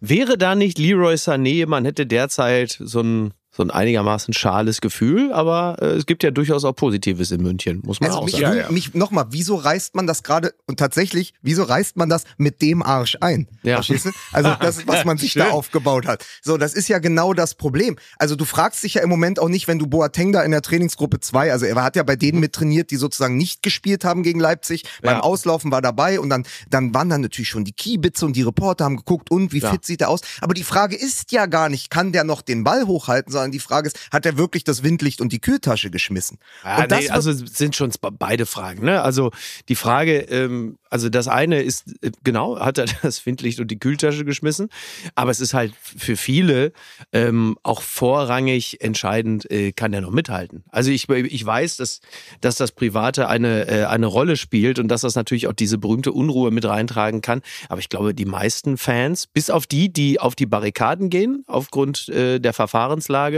Wäre da nicht Leroy Sané, man hätte derzeit so ein, so ein einigermaßen schales Gefühl, aber äh, es gibt ja durchaus auch Positives in München, muss man Also auch mich, sagen. wund- mich nochmal, wieso reißt man das gerade und tatsächlich, wieso reißt man das mit dem Arsch ein? Ja. Verstehst du? Also das, was man sich da aufgebaut hat. So, das ist ja genau das Problem. Also du fragst dich ja im Moment auch nicht, wenn du Boateng da in der Trainingsgruppe 2, also er hat ja bei denen mit trainiert, die sozusagen nicht gespielt haben gegen Leipzig, beim Ja. Auslaufen war dabei und dann, dann waren dann natürlich schon die Kiebitze und die Reporter haben geguckt und wie Ja. fit sieht er aus. Aber die Frage ist ja gar nicht, kann der noch den Ball hochhalten, sondern die Frage ist, hat er wirklich das Windlicht und die Kühltasche geschmissen? Ja, und das nee, also sind schon be- beide Fragen. Ne? Also die Frage, ähm, also das eine ist, äh, genau, hat er das Windlicht und die Kühltasche geschmissen, aber es ist halt für viele ähm, auch vorrangig entscheidend, äh, kann er noch mithalten. Also ich, ich weiß, dass, dass das Private eine, äh, eine Rolle spielt und dass das natürlich auch diese berühmte Unruhe mit reintragen kann, aber ich glaube, die meisten Fans, bis auf die, die auf die Barrikaden gehen, aufgrund äh, der Verfahrenslage,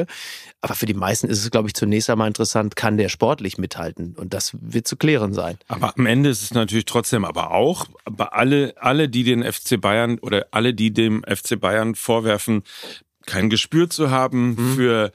aber für die meisten ist es, glaube ich, zunächst einmal interessant, kann der sportlich mithalten? Und das wird zu klären sein. Aber am Ende ist es natürlich trotzdem, aber auch, aber alle, alle, die den FC Bayern oder alle, die dem FC Bayern vorwerfen, kein Gespür zu haben Mhm. für,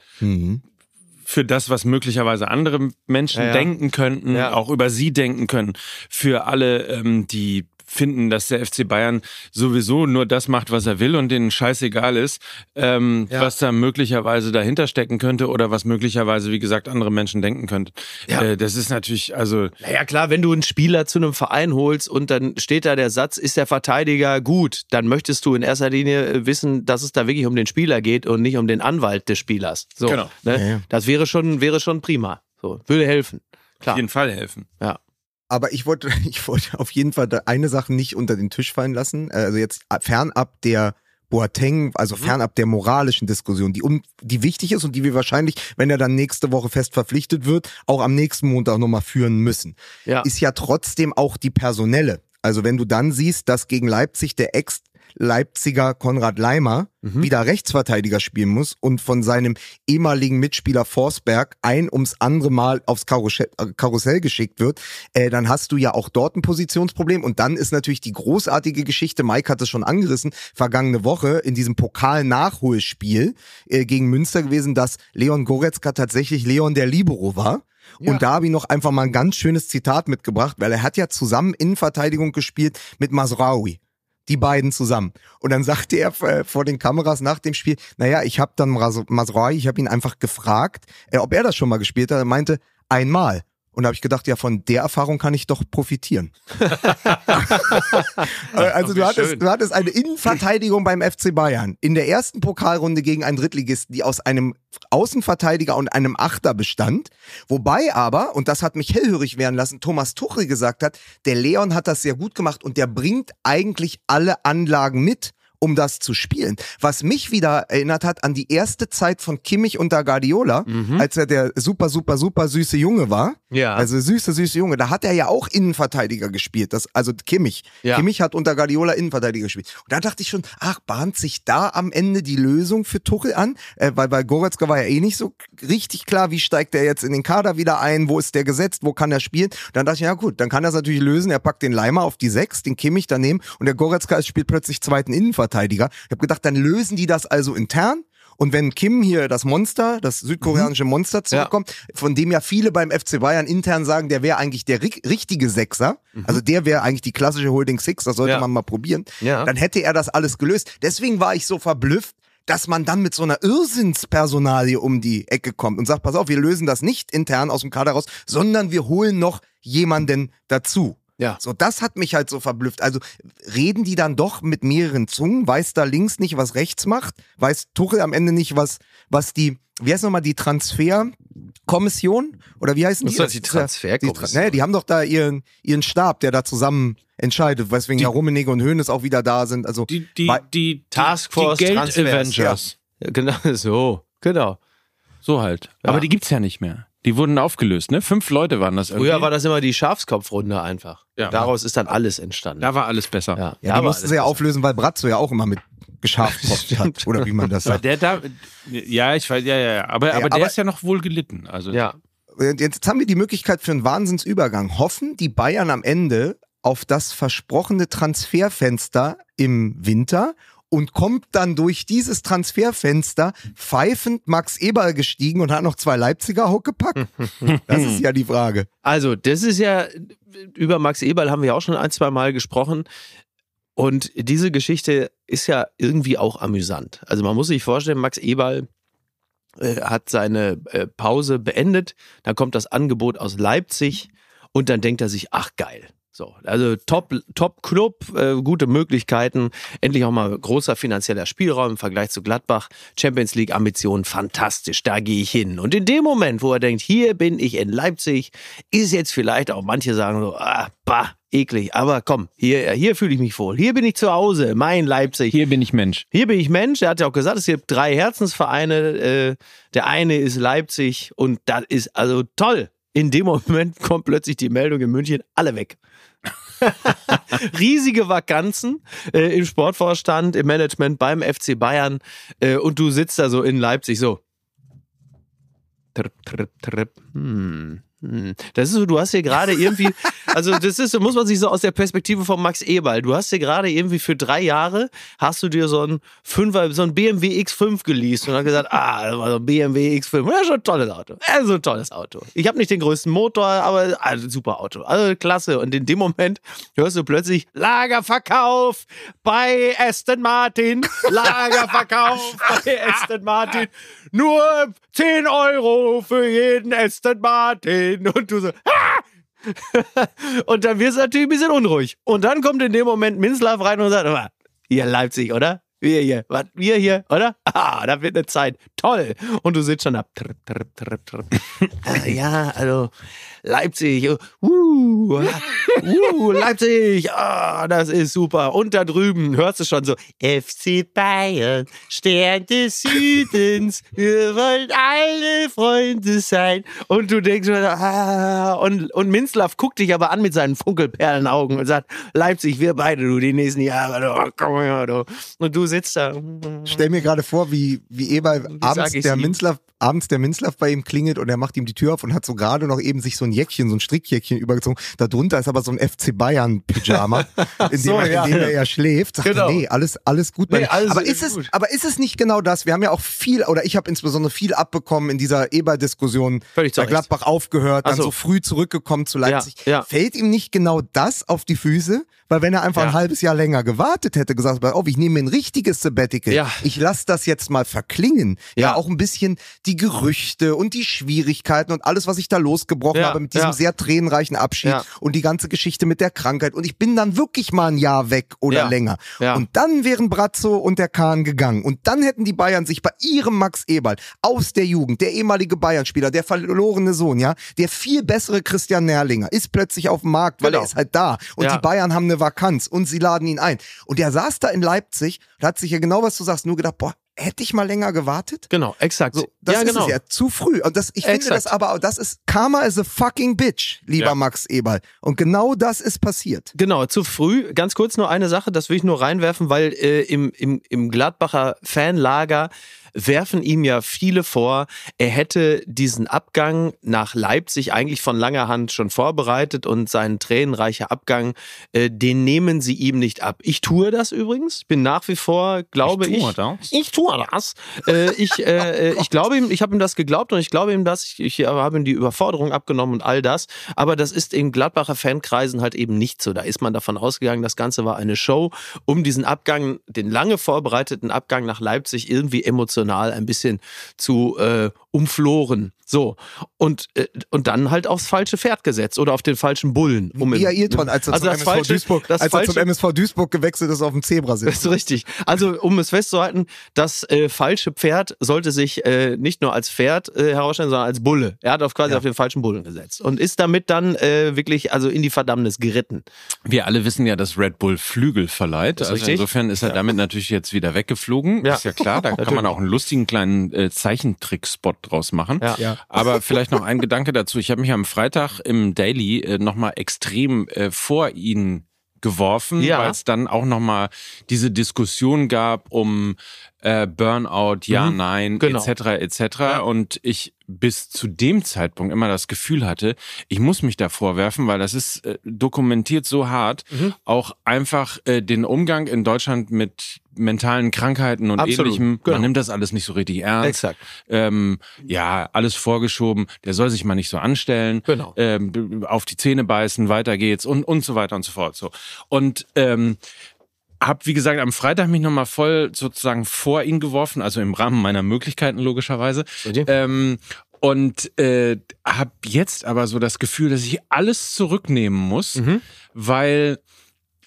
für das, was möglicherweise andere Menschen Ja, ja. denken könnten, Ja. auch über sie denken können. Für alle, ähm, die finden, dass der FC Bayern sowieso nur das macht, was er will und denen scheißegal ist, ähm, Ja. was da möglicherweise dahinter stecken könnte oder was möglicherweise, wie gesagt, andere Menschen denken könnten. Ja. Äh, das ist natürlich, also Naja, klar, wenn du einen Spieler zu einem Verein holst und dann steht da der Satz, ist der Verteidiger gut, dann möchtest du in erster Linie äh, wissen, dass es da wirklich um den Spieler geht und nicht um den Anwalt des Spielers. So, Genau. Ne? Ja, ja. Das wäre schon, wäre schon prima. So, würde helfen. auf Klar. jeden Fall helfen. Ja. Aber ich wollte, ich wollte auf jeden Fall eine Sache nicht unter den Tisch fallen lassen. Äh, Also jetzt fernab der Boateng, also fernab der moralischen Diskussion, die, um, die wichtig ist und die wir wahrscheinlich, wenn er dann nächste Woche fest verpflichtet wird, auch am nächsten Montag nochmal führen müssen. Ja. Ist ja trotzdem auch die personelle. Also wenn du dann siehst, dass gegen Leipzig der Ex Leipziger Konrad Leimer wieder Rechtsverteidiger spielen muss und von seinem ehemaligen Mitspieler Forsberg ein ums andere Mal aufs Karussell, äh, Karussell geschickt wird, äh, dann hast du ja auch dort ein Positionsproblem und dann ist natürlich die großartige Geschichte, Mike hat es schon angerissen, vergangene Woche in diesem Pokal-Nachholspiel äh, gegen Münster gewesen, dass Leon Goretzka tatsächlich Leon der Libero war. Und da habe ich noch einfach mal ein ganz schönes Zitat mitgebracht, weil er hat ja zusammen Innenverteidigung gespielt mit Masraoui. Die beiden zusammen. Und dann sagte er äh, vor den Kameras nach dem Spiel, naja, ich habe dann Mas- Masraoui, ich habe ihn einfach gefragt, äh, ob er das schon mal gespielt hat. Er meinte, einmal. Und da habe ich gedacht, ja, von der Erfahrung kann ich doch profitieren. also Wie du hattest, schön. du hattest eine Innenverteidigung beim FC Bayern in der ersten Pokalrunde gegen einen Drittligisten, die aus einem Außenverteidiger und einem Achter bestand. Wobei aber, und das hat mich hellhörig werden lassen, Thomas Tuchel gesagt hat, der Leon hat das sehr gut gemacht und der bringt eigentlich alle Anlagen mit, um das zu spielen. Was mich wieder erinnert hat an die erste Zeit von Kimmich unter Guardiola, als er der super, super, super süße Junge war. Ja. Also süße, süße Junge. Da hat er ja auch Innenverteidiger gespielt. Das, also Kimmich. Ja. Kimmich hat unter Guardiola Innenverteidiger gespielt. Und da dachte ich schon, ach, bahnt sich da am Ende die Lösung für Tuchel an? Äh, weil bei Goretzka war ja eh nicht so richtig klar, wie steigt er jetzt in den Kader wieder ein, wo ist der gesetzt, wo kann er spielen? Dann dachte ich, ja gut, dann kann er es natürlich lösen. Er packt den Leimer auf die Sechs, den Kimmich daneben und der Goretzka spielt plötzlich zweiten Innenverteidiger. Ich habe gedacht, dann lösen die das also intern. Und wenn Kim hier das Monster, das südkoreanische Monster zurückkommt, von dem ja viele beim FC Bayern intern sagen, der wäre eigentlich der ri richtige Sechser, also der wäre eigentlich die klassische Holding Six, das sollte Ja. man mal probieren, Ja. dann hätte er das alles gelöst. Deswegen war ich so verblüfft, dass man dann mit so einer Irrsinnspersonalie um die Ecke kommt und sagt, pass auf, wir lösen das nicht intern aus dem Kader raus, sondern wir holen noch jemanden dazu. Ja. So, das hat mich halt so verblüfft. Also reden die dann doch mit mehreren Zungen? Weiß da links nicht, was rechts macht? Weiß Tuchel am Ende nicht, was, was die, wie heißt nochmal die Transferkommission? Oder wie heißen die? das, die Transferkommission? Die, Tra- naja, die haben doch da ihren, ihren Stab, der da zusammen entscheidet, weswegen ja Rummenigge und Hoeneß auch wieder da sind. Also Die, die, Weil- die, Taskforce die Geld Transfers, Avengers. Ja, genau, so. Genau. So halt. Ja. Aber die gibt's ja nicht mehr. Die wurden aufgelöst, ne? Fünf Leute waren das irgendwie. Früher war das immer die Schafskopfrunde einfach. Ja. Daraus ist dann alles entstanden. da war alles besser. ja, ja, die aber mussten sie ja auflösen, weil Brazzo ja auch immer mit Geschaftkopf hat. Oder wie man das Aber sagt. der da, ja, ich weiß, ja, ja, ja. Aber, Ja, aber der aber- ist ja noch wohl gelitten. Also, Ja. Jetzt haben wir die Möglichkeit für einen Wahnsinnsübergang. Hoffen die Bayern am Ende auf das versprochene Transferfenster im Winter und kommt dann durch dieses Transferfenster pfeifend Max Eberl gestiegen und hat noch zwei Leipziger hochgepackt? Das ist ja die Frage. Also, das ist ja, über Max Eberl haben wir auch schon ein, zwei Mal gesprochen. Und diese Geschichte ist ja irgendwie auch amüsant. Also man muss sich vorstellen, Max Eberl äh, hat seine äh, Pause beendet, dann kommt das Angebot aus Leipzig und dann denkt er sich, ach geil. So, also top, top Club, äh, gute Möglichkeiten, endlich auch mal großer finanzieller Spielraum im Vergleich zu Gladbach, Champions League Ambitionen, fantastisch, da gehe ich hin. Und in dem Moment, wo er denkt, hier bin ich in Leipzig, ist jetzt vielleicht auch manche sagen so, ah, bah, eklig, aber komm, hier, hier fühle ich mich wohl, hier bin ich zu Hause, mein Leipzig. Hier bin ich Mensch. Hier bin ich Mensch. Er hat ja auch gesagt, es gibt drei Herzensvereine. Äh, der eine ist Leipzig und das ist also toll. In dem Moment kommt plötzlich die Meldung in München, alle weg. Riesige Vakanzen äh, im Sportvorstand, im Management beim FC Bayern äh, und du sitzt da so in Leipzig so. Tripp, tripp, tripp. Hm. Hm. Das ist so, du hast hier gerade irgendwie, also das ist, muss man sich so aus der Perspektive von Max Eberl, du hast hier gerade irgendwie für drei Jahre, hast du dir so ein Fünfer, so ein BMW X5 geleast und hast gesagt, ah, das war so ein BMW X5, ja, schon ein tolles Auto, ja, so ein tolles Auto. Ich habe nicht den größten Motor, aber ah, super Auto, also klasse. Und in dem Moment hörst du plötzlich Lagerverkauf bei Aston Martin, Lagerverkauf bei Aston Martin, nur 10 Euro für jeden Aston Martin. Und du so, ah! Und dann wirst du natürlich ein bisschen unruhig. Und dann kommt in dem Moment Minzlaff rein und sagt, "Aber, hier Leipzig, oder? Wir hier, was? Wir hier, oder? Ah, da wird eine Zeit. Toll. Und du sitzt schon da. Tripp, tripp, tripp, tripp. Ah, ja, also Leipzig. Uh, uh, Leipzig. Ah, das ist super. Und da drüben hörst du schon so FC Bayern, Stern des Südens. Wir wollen alle Freunde sein. Und du denkst ah, und, und Minzlaff guckt dich aber an mit seinen Funkelperlenaugen und sagt, Leipzig, wir beide, du, die nächsten Jahre, du, komm her, du. Und du sitzt da. Stell mir gerade vor, wie, wie Eberl abends sag ich der? Minzlaff, abends der Minzlaff bei ihm klingelt und er macht ihm die Tür auf und hat so gerade noch eben sich so ein Jäckchen, so ein Strickjäckchen übergezogen. Darunter ist aber so ein FC Bayern Pyjama, in dem, so, er, in ja. dem er ja schläft. Sagt Genau. nee, alles, alles gut. Nee, alles aber, ist ist es, aber ist es nicht genau das? Wir haben ja auch viel, oder ich habe insbesondere viel abbekommen in dieser Eberl-Diskussion Völlig bei Recht. Gladbach aufgehört, dann so. so früh zurückgekommen zu Leipzig. Ja, ja. Fällt ihm nicht genau das auf die Füße? Weil wenn er einfach ein halbes Jahr länger gewartet hätte, gesagt, oh, ich nehme mir ein richtiges Sabbatical. Ja. Ich lasse das jetzt mal verklingen. Ja. Ja. auch ein bisschen die Gerüchte und die Schwierigkeiten und alles, was ich da losgebrochen Ja, habe mit diesem ja. sehr tränenreichen Abschied Ja. und die ganze Geschichte mit der Krankheit. Und ich bin dann wirklich mal ein Jahr weg oder länger. Und dann wären Brazzo und der Kahn gegangen. Und dann hätten die Bayern sich bei ihrem Max Eberl aus der Jugend, der ehemalige Bayern-Spieler, der verlorene Sohn, ja, der viel bessere Christian Nerlinger, ist plötzlich auf dem Markt, weil Genau. er ist halt da. Und die Bayern haben eine Vakanz und sie laden ihn ein. Und er saß da in Leipzig und hat sich ja genau, was du sagst, nur gedacht, boah, hätte ich mal länger gewartet? Genau, exakt. So, das ja, ist genau. es ja zu früh. Und das, ich finde Exakt. das aber, das ist, Karma is a fucking bitch, lieber Ja. Max Eberl. Und genau das ist passiert. Genau, zu früh. Ganz kurz nur eine Sache, das will ich nur reinwerfen, weil äh, im, im, im Gladbacher Fanlager werfen ihm ja viele vor, er hätte diesen Abgang nach Leipzig eigentlich von langer Hand schon vorbereitet und seinen tränenreicher Abgang, äh, den nehmen sie ihm nicht ab. Ich tue das übrigens, ich bin nach wie vor, glaube ich, tue das. ich tue das. Äh, ich äh, äh, ich glaube ihm, ich habe ihm das geglaubt und ich glaube ihm das. Ich, ich habe ihm die Überforderung abgenommen und all das. Aber das ist in Gladbacher Fankreisen halt eben nicht so. Da ist man davon ausgegangen, das Ganze war eine Show, um diesen Abgang, den lange vorbereiteten Abgang nach Leipzig irgendwie emotional ein bisschen zu äh, umfloren. So. Und, äh, und dann halt aufs falsche Pferd gesetzt oder auf den falschen Bullen. Um in- Ayrton, als er also zum das MSV falsche, Duisburg, das als er falsche, zum MSV Duisburg gewechselt ist auf dem Zebra das ist richtig. Also, um es festzuhalten, das äh, falsche Pferd sollte sich äh, nicht nur als Pferd äh, herausstellen, sondern als Bulle. Er hat auf quasi Ja. auf den falschen Bullen gesetzt und ist damit dann äh, wirklich also in die Verdammnis geritten. Wir alle wissen ja, dass Red Bull Flügel verleiht. Das ist Also richtig. insofern ist er damit natürlich jetzt wieder weggeflogen. Ja. Ist ja klar, da kann man auch einen lustigen kleinen äh, Zeichentrick-Spot draus machen. Ja. Ja. Aber vielleicht noch ein Gedanke dazu. Ich habe mich am Freitag im Daily äh, nochmal extrem äh, vor ihn geworfen, Ja. weil es dann auch nochmal diese Diskussion gab um äh, Burnout, ja, Mhm. nein, Genau. etc. etc. Und ich bis zu dem Zeitpunkt immer das Gefühl hatte, ich muss mich da vorwerfen, weil das ist äh, dokumentiert so hart, Mhm. auch einfach äh, den Umgang in Deutschland mit mentalen Krankheiten und Absolut, ähnlichem. genau. Man nimmt das alles nicht so richtig ernst. Exakt. Ähm, ja, alles vorgeschoben, der soll sich mal nicht so anstellen, Genau. ähm, auf die Zähne beißen, weiter geht's und, und so weiter und so fort. So. Und ähm, hab, wie gesagt, am Freitag mich nochmal voll sozusagen vor ihn geworfen, also im Rahmen meiner Möglichkeiten logischerweise. Ähm, und äh, habe jetzt aber so das Gefühl, dass ich alles zurücknehmen muss, Mhm. weil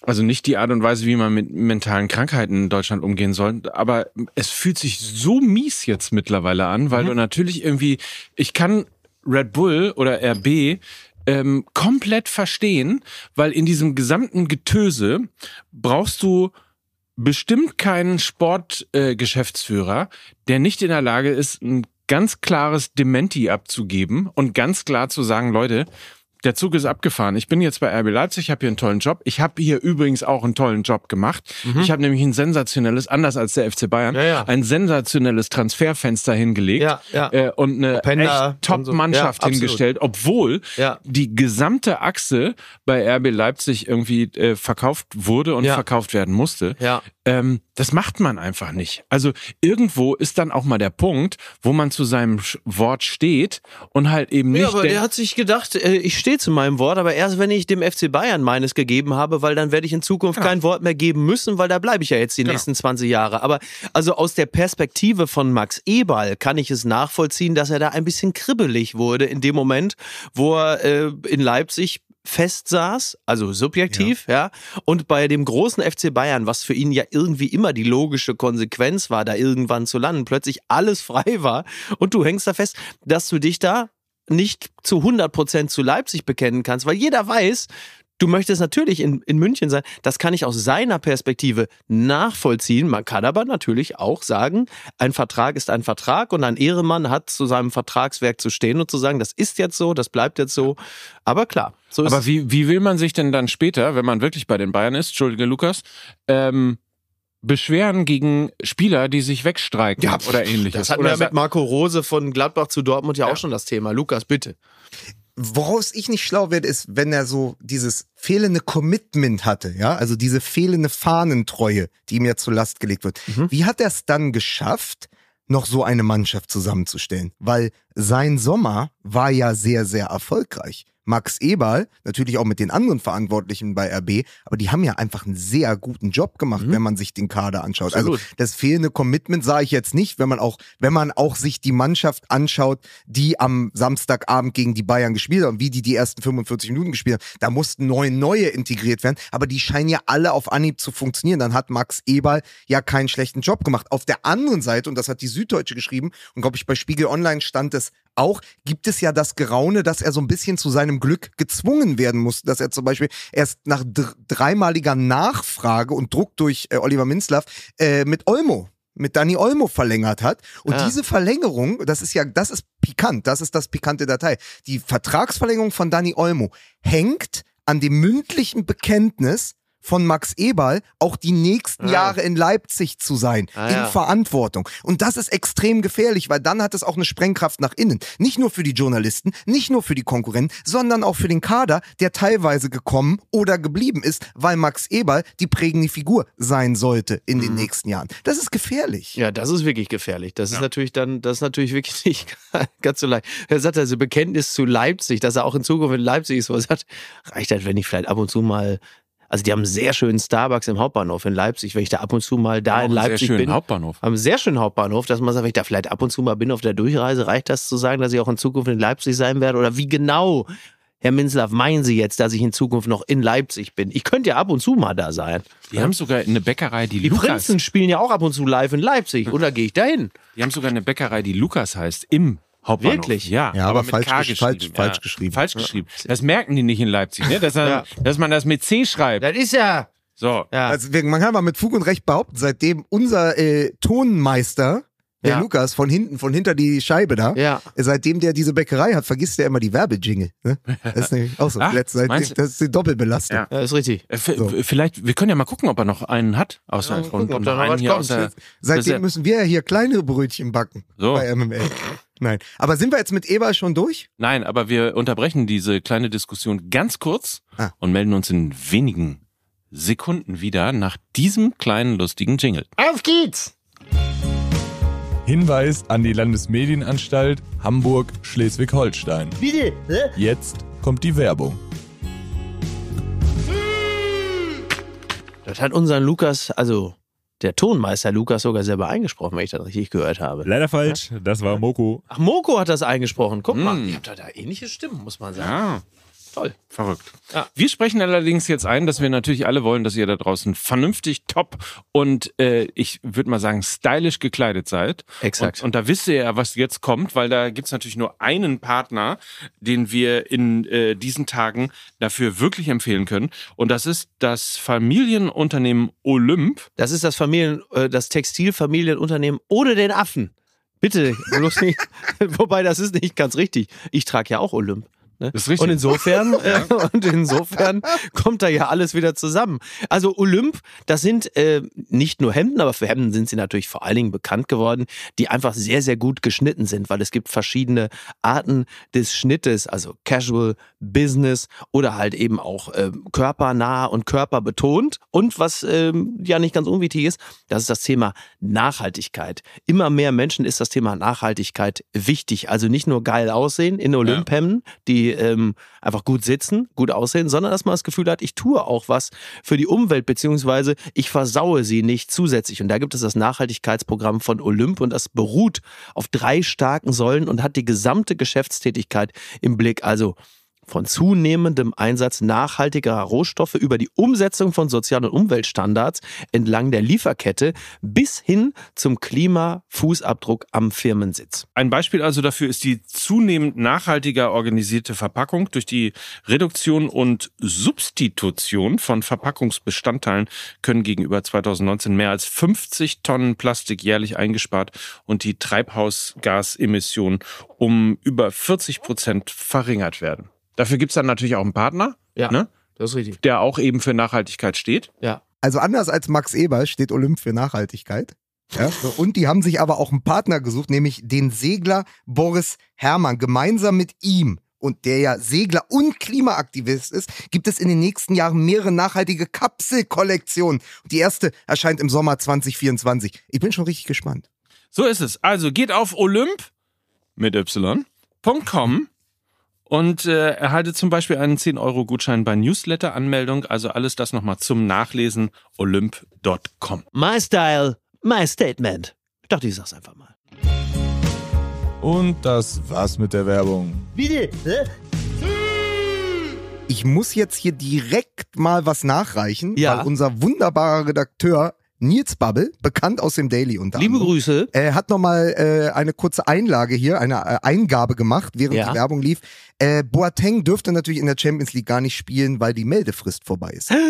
also nicht die Art und Weise, wie man mit mentalen Krankheiten in Deutschland umgehen soll, aber es fühlt sich so mies jetzt mittlerweile an, weil du natürlich irgendwie, ich kann Red Bull oder RB ähm, komplett verstehen, weil in diesem gesamten Getöse brauchst du bestimmt keinen Sportgeschäftsführer, äh, der nicht in der Lage ist, ein ganz klares Dementi abzugeben und ganz klar zu sagen, Leute, der Zug ist abgefahren. Ich bin jetzt bei RB Leipzig, ich habe hier einen tollen Job. Ich habe hier übrigens auch einen tollen Job gemacht. Ich habe nämlich ein sensationelles, anders als der FC Bayern, Mhm. Ja, ja. ein sensationelles Transferfenster hingelegt Ja. Äh, und eine Openda echt Top-Mannschaft so. Hingestellt, obwohl die gesamte Achse bei RB Leipzig irgendwie äh, verkauft wurde und verkauft werden musste. Ja. Ähm, das macht man einfach nicht. Also irgendwo ist dann auch mal der Punkt, wo man zu seinem Wort steht und halt eben nicht Ja, aber der hat sich gedacht, äh, ich stehe zu meinem Wort, aber erst wenn ich dem FC Bayern meines gegeben habe, weil dann werde ich in Zukunft kein Wort mehr geben müssen, weil da bleibe ich ja jetzt die Genau. nächsten 20 Jahre. Aber also aus der Perspektive von Max Eberl kann ich es nachvollziehen, dass er da ein bisschen kribbelig wurde in dem Moment, wo er äh, in Leipzig fest saß, also subjektiv, ja. und bei dem großen FC Bayern, was für ihn ja irgendwie immer die logische Konsequenz war, da irgendwann zu landen, plötzlich alles frei war und du hängst da fest, dass du dich da nicht zu 100% zu Leipzig bekennen kannst, weil jeder weiß, du möchtest natürlich in, in München sein. Das kann ich aus seiner Perspektive nachvollziehen. Man kann aber natürlich auch sagen, ein Vertrag ist ein Vertrag und ein Ehremann hat zu seinem Vertragswerk zu stehen und zu sagen, das ist jetzt so, das bleibt jetzt so. Aber klar, so ist Aber wie, wie will man sich denn dann später, wenn man wirklich bei den Bayern ist, Entschuldige Lukas, ähm, beschweren gegen Spieler, die sich wegstreiken Ja, oder ähnliches? Das hatten oder wir mit Marco Rose von Gladbach zu Dortmund ja, auch schon das Thema. Lukas, bitte. Woraus ich nicht schlau werde, ist, wenn er so dieses fehlende Commitment hatte, ja, also diese fehlende Fahnentreue, die ihm ja zur Last gelegt wird. Wie hat er es dann geschafft, noch so eine Mannschaft zusammenzustellen? Weil sein Sommer war ja sehr, sehr erfolgreich. Max Eberl, natürlich auch mit den anderen Verantwortlichen bei RB, aber die haben ja einfach einen sehr guten Job gemacht, wenn man sich den Kader anschaut. Absolut. Also das fehlende Commitment sah ich jetzt nicht, wenn man auch, wenn man auch sich die Mannschaft anschaut, die am Samstagabend gegen die Bayern gespielt haben, wie die die ersten 45 Minuten gespielt haben. Da mussten neun neue integriert werden, aber die scheinen ja alle auf Anhieb zu funktionieren. Dann hat Max Eberl ja keinen schlechten Job gemacht. Auf der anderen Seite, und das hat die Süddeutsche geschrieben, und glaube ich bei Spiegel Online stand es auch gibt es ja das Geraune, dass er so ein bisschen zu seinem Glück gezwungen werden muss, dass er zum Beispiel erst nach dr dreimaliger Nachfrage und Druck durch äh, Oliver Minzlaff äh, mit Olmo mit Dani Olmo verlängert hat. Und Ja. diese Verlängerung, das ist ja, das ist pikant, das ist das pikante Datei. Die Vertragsverlängerung von Dani Olmo hängt an dem mündlichen Bekenntnis von Max Eberl, auch die nächsten Ah. Jahre in Leipzig zu sein, Ah, in ja. Verantwortung. Und das ist extrem gefährlich, weil dann hat es auch eine Sprengkraft nach innen. Nicht nur für die Journalisten, nicht nur für die Konkurrenten, sondern auch für den Kader, der teilweise gekommen oder geblieben ist, weil Max Eberl die prägende Figur sein sollte in den nächsten Jahren. Das ist gefährlich. Ja, das ist wirklich gefährlich. Das ist natürlich dann, das ist natürlich wirklich nicht ganz so leicht. Er sagt also Bekenntnis zu Leipzig, dass er auch in Zukunft in Leipzig ist, wo er sagt, reicht das, wenn ich vielleicht ab und zu mal, also die haben einen sehr schönen Starbucks im Hauptbahnhof in Leipzig, wenn ich da ab und zu mal da Auch in Leipzig sehr schönen bin. Hauptbahnhof. Haben einen sehr schönen Hauptbahnhof, dass man sagt, wenn ich da vielleicht ab und zu mal bin auf der Durchreise, reicht das zu sagen, dass ich auch in Zukunft in Leipzig sein werde? Oder wie genau, Herr Minzlaff, meinen Sie jetzt, dass ich in Zukunft noch in Leipzig bin? Ich könnte ja ab und zu mal da sein. Die haben sogar eine Bäckerei, die, Die Lukas. Prinzen spielen ja auch ab und zu live in Leipzig. Oder gehe ich da hin? Die haben sogar eine Bäckerei, die Lukas heißt, im Hauptbahnhof. Wirklich? Ja, Ja, aber mit falsch K gesch- falsch- geschrieben. falsch geschrieben. Falsch geschrieben. Das merken die nicht in Leipzig, ne? dass, er, Ja. dass man das mit C schreibt. Das ist ja. So. ja. Also man kann mal mit Fug und Recht behaupten, seitdem unser äh, Tonmeister, der Ja. Lukas, von hinten, von hinter die Scheibe da, Ja. seitdem der diese Bäckerei hat, vergisst er immer die Werbejingle. Ne? Das ist nämlich auch so. Ach, Letzt- seit- meinst du? das ist die Doppelbelastung. Ja. Ja, ist richtig. Äh, So. Vielleicht, wir können ja mal gucken, ob er noch einen hat. Außer Ja, gucken, ob da noch einen hier der, Seitdem müssen wir ja hier kleine Brötchen backen So. bei MML. Nein. Aber sind wir jetzt mit Eber schon durch? Nein, aber wir unterbrechen diese kleine Diskussion ganz kurz Ah. und melden uns in wenigen Sekunden wieder nach diesem kleinen lustigen Jingle. Auf geht's! Hinweis an die Landesmedienanstalt Hamburg-Schleswig-Holstein. Bitte, hä? Jetzt kommt die Werbung. Das hat unseren Lukas, also der Tonmeister Lukas sogar selber eingesprochen, wenn ich das richtig gehört habe. Leider falsch, das war Moko. Ach, Moko hat das eingesprochen. Guck mal, Mm. ihr habt da, da ähnliche Stimmen, muss man sagen. Ja, Toll. verrückt. Ja. Wir sprechen allerdings jetzt ein, dass wir natürlich alle wollen, dass ihr da draußen vernünftig, top und äh, ich würde mal sagen stylisch gekleidet seid. Exakt. Und, und da wisst ihr ja, was jetzt kommt, weil da gibt's natürlich nur einen Partner, den wir in äh, diesen Tagen dafür wirklich empfehlen können. Und das ist das Familienunternehmen Olymp. Das ist das Familien, äh, das Textilfamilienunternehmen ohne den Affen. Bitte, bloß nicht. Wobei, das ist nicht ganz richtig. Ich trage ja auch Olymp. Ne? Das ist richtig. Und insofern, äh, und insofern kommt da ja alles wieder zusammen. Also Olymp, das sind äh, nicht nur Hemden, aber für Hemden sind sie natürlich vor allen Dingen bekannt geworden, die einfach sehr, sehr gut geschnitten sind, weil es gibt verschiedene Arten des Schnittes, also Casual, Business oder halt eben auch ähm, körpernah und körperbetont. Und was ähm, ja nicht ganz unwichtig ist, das ist das Thema Nachhaltigkeit. Immer mehr Menschen ist das Thema Nachhaltigkeit wichtig. Also nicht nur geil aussehen in Olymphemden, die ähm, einfach gut sitzen, gut aussehen, sondern dass man das Gefühl hat, ich tue auch was für die Umwelt, beziehungsweise ich versaue sie nicht zusätzlich. Und da gibt es das Nachhaltigkeitsprogramm von Olymp und das beruht auf drei starken Säulen und hat die gesamte Geschäftstätigkeit im Blick. Also von zunehmendem Einsatz nachhaltigerer Rohstoffe über die Umsetzung von Sozial- und Umweltstandards entlang der Lieferkette bis hin zum Klimafußabdruck am Firmensitz. Ein Beispiel also dafür ist die zunehmend nachhaltiger organisierte Verpackung. Durch die Reduktion und Substitution von Verpackungsbestandteilen können gegenüber 2019 mehr als 50 Tonnen Plastik jährlich eingespart und die Treibhausgasemissionen um über 40 Prozent verringert werden. Dafür gibt's dann natürlich auch einen Partner, Ja, ne, das ist richtig. der auch eben für Nachhaltigkeit steht. Ja. Also anders als Max Eber steht Olymp für Nachhaltigkeit. Ja, so, und die haben sich aber auch einen Partner gesucht, nämlich den Segler Boris Herrmann. Gemeinsam mit ihm und der ja Segler und Klimaaktivist ist, gibt es in den nächsten Jahren mehrere nachhaltige Kapselkollektionen. Die erste erscheint im Sommer 2024. Ich bin schon richtig gespannt. So ist es. Also geht auf olymp mit y.com und äh, erhaltet zum Beispiel einen 10-Euro-Gutschein bei Newsletter-Anmeldung. Also alles das nochmal zum Nachlesen olymp.com. My Style, my Statement. Ich dachte, ich sag's einfach mal. Und das war's mit der Werbung. Bitte, hä? Ich muss jetzt hier direkt mal was nachreichen, Ja. weil unser wunderbarer Redakteur Nils Bubble, bekannt aus dem Daily unter Liebe anderem. Grüße. Er hat nochmal äh, eine kurze Einlage hier, eine äh, Eingabe gemacht, während Ja. die Werbung lief. Äh, Boateng dürfte natürlich in der Champions League gar nicht spielen, weil die Meldefrist vorbei ist.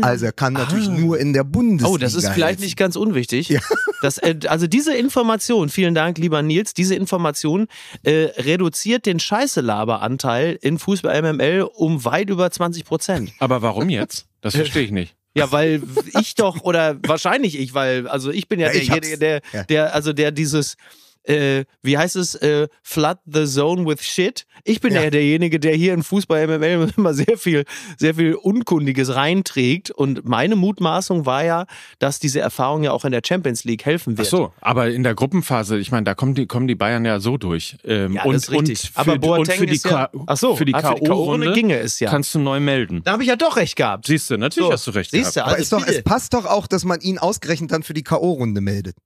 Also er kann natürlich nur in der Bundesliga. Oh, das ist vielleicht helfen. nicht ganz unwichtig. Ja. Das, äh, also diese Information, vielen Dank, lieber Nils, diese Information äh, reduziert den Scheiße-Laber-Anteil in Fußball MML um weit über 20 Prozent. Aber warum jetzt? Das verstehe ich nicht. Ja, weil ich doch, oder wahrscheinlich ich, weil, also ich bin ja, Ja, derjenige, hab's. der, Ja. der, also der dieses, äh, wie heißt es, äh, flood the zone with shit. Ich bin ja. Ja. derjenige, der hier in Fußball MML immer sehr viel, sehr viel Unkundiges reinträgt. Und meine Mutmaßung war ja, dass diese Erfahrung ja auch in der Champions League helfen Ach wird. so, aber in der Gruppenphase, ich meine, da kommen die, kommen die Bayern ja so durch. Ähm, Ja, und, das ist richtig. Und für, Aber Boateng und für die, ist ja- K- Ach so, für die ah, für die K.O.-Runde ginge es ja. kannst du neu melden. Da habe ich ja doch recht gehabt. Siehst du, natürlich So, hast du recht Siehst du, gehabt. Aber also ist doch, es passt doch auch, dass man ihn ausgerechnet dann für die K.O.-Runde meldet.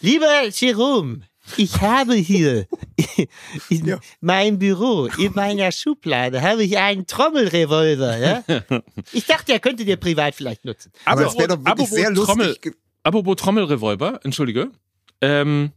Lieber Jerome, ich habe hier in Ja. meinem Büro, in meiner Schublade, habe ich einen Trommelrevolver. Ja? Ich dachte, er könnte dir privat vielleicht nutzen. Aber es wäre doch wirklich apropos sehr lustig. Trommel- Apropos Trommelrevolver, entschuldige. Ähm,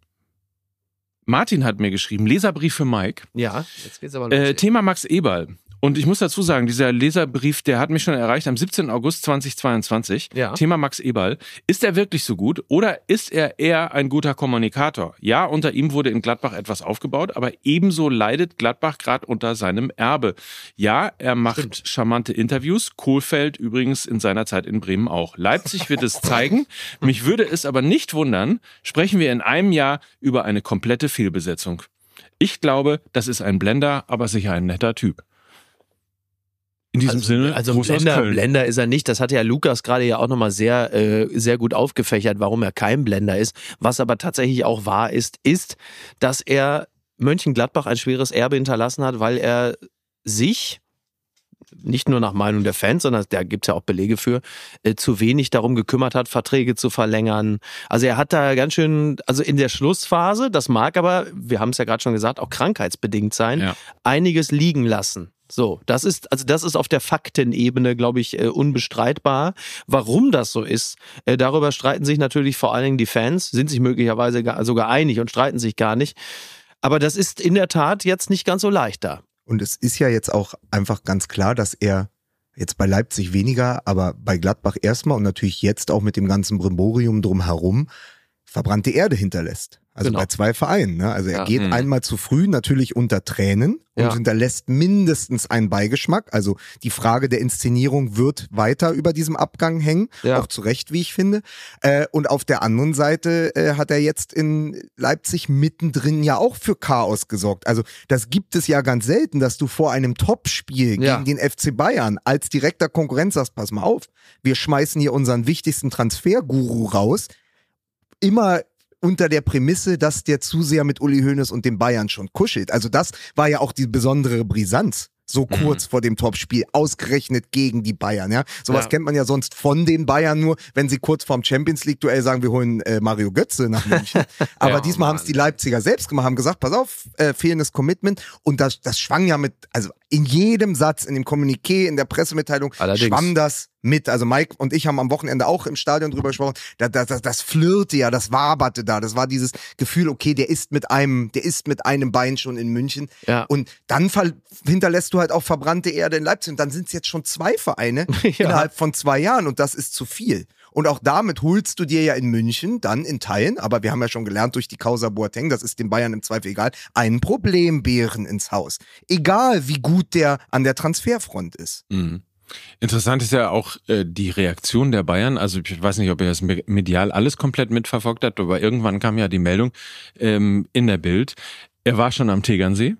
Martin hat mir geschrieben, Leserbrief für Mike. Ja, jetzt geht's aber los. Äh, Thema Max Eberl. Und ich muss dazu sagen, dieser Leserbrief, der hat mich schon erreicht am 17. August 2022. Ja. Thema Max Eberl. Ist er wirklich so gut oder ist er eher ein guter Kommunikator? Ja, unter ihm wurde in Gladbach etwas aufgebaut, aber ebenso leidet Gladbach gerade unter seinem Erbe. Ja, er macht charmante Interviews. Kohlfeld übrigens in seiner Zeit in Bremen auch. Leipzig wird es zeigen. Mich würde es aber nicht wundern, sprechen wir in einem Jahr über eine komplette Fehlbesetzung. Ich glaube, das ist ein Blender, aber sicher ein netter Typ. In diesem also, Sinne, also Blender. Blender ist er nicht. Das hat ja Lukas gerade ja auch nochmal sehr, äh, sehr gut aufgefächert, warum er kein Blender ist. Was aber tatsächlich auch wahr ist, ist, dass er Mönchengladbach ein schweres Erbe hinterlassen hat, weil er sich nicht nur nach Meinung der Fans, sondern da gibt's ja auch Belege für, äh, zu wenig darum gekümmert hat, Verträge zu verlängern. Also er hat da ganz schön, also in der Schlussphase, das mag aber, wir haben es ja gerade schon gesagt, auch krankheitsbedingt sein, Ja. einiges liegen lassen. So, das ist, also das ist auf der Faktenebene, glaube ich, äh, unbestreitbar. Warum das so ist, äh, darüber streiten sich natürlich vor allen Dingen die Fans, sind sich möglicherweise gar, sogar einig und streiten sich gar nicht. Aber das ist in der Tat jetzt nicht ganz so leicht da. Und es ist ja jetzt auch einfach ganz klar, dass er jetzt bei Leipzig weniger, aber bei Gladbach erstmal und natürlich jetzt auch mit dem ganzen Brimborium drumherum verbrannte Erde hinterlässt. Also Genau. bei zwei Vereinen. Ne? Also er Ja. geht Mhm. einmal zu früh, natürlich unter Tränen und Ja. hinterlässt mindestens einen Beigeschmack. Also die Frage der Inszenierung wird weiter über diesem Abgang hängen, Ja. auch zu Recht, wie ich finde. Äh, und auf der anderen Seite äh, hat er jetzt in Leipzig mittendrin ja auch für Chaos gesorgt. Also das gibt es ja ganz selten, dass du vor einem Topspiel gegen den FC Bayern als direkter Konkurrenz sagst, pass mal auf, wir schmeißen hier unseren wichtigsten Transferguru raus. Immer unter der Prämisse, dass der zu sehr mit Uli Hoeneß und den Bayern schon kuschelt. Also das war ja auch die besondere Brisanz. So Mhm. kurz vor dem Topspiel, ausgerechnet gegen die Bayern, ja. Sowas Ja. kennt man ja sonst von den Bayern nur, wenn sie kurz vorm Champions League-Duell sagen, wir holen äh, Mario Götze nach München. Aber Ja, diesmal haben es die Leipziger selbst gemacht, haben gesagt, pass auf, äh, fehlendes Commitment. Und das, das schwang ja mit, also in jedem Satz, in dem Kommuniqué, in der Pressemitteilung, Allerdings. schwamm das mit. Also Mike und ich haben am Wochenende auch im Stadion drüber gesprochen. Da, da, das, das flirrte ja, das waberte da. Das war dieses Gefühl, okay, der ist mit einem, der ist mit einem Bein schon in München. Ja. Und dann hinterlässt du halt auch verbrannte Erde in Leipzig. Und dann sind es jetzt schon zwei Vereine Ja. innerhalb von zwei Jahren. Und das ist zu viel. Und auch damit holst du dir ja in München dann in Teilen, aber wir haben ja schon gelernt durch die Causa Boateng, das ist den Bayern im Zweifel egal, einen Problembären ins Haus. Egal wie gut der an der Transferfront ist. Mhm. Interessant ist ja auch äh, die Reaktion der Bayern. Also ich weiß nicht, ob ihr das me- medial alles komplett mitverfolgt habt, aber irgendwann kam ja die Meldung ähm, in der Bild, er war schon am Tegernsee.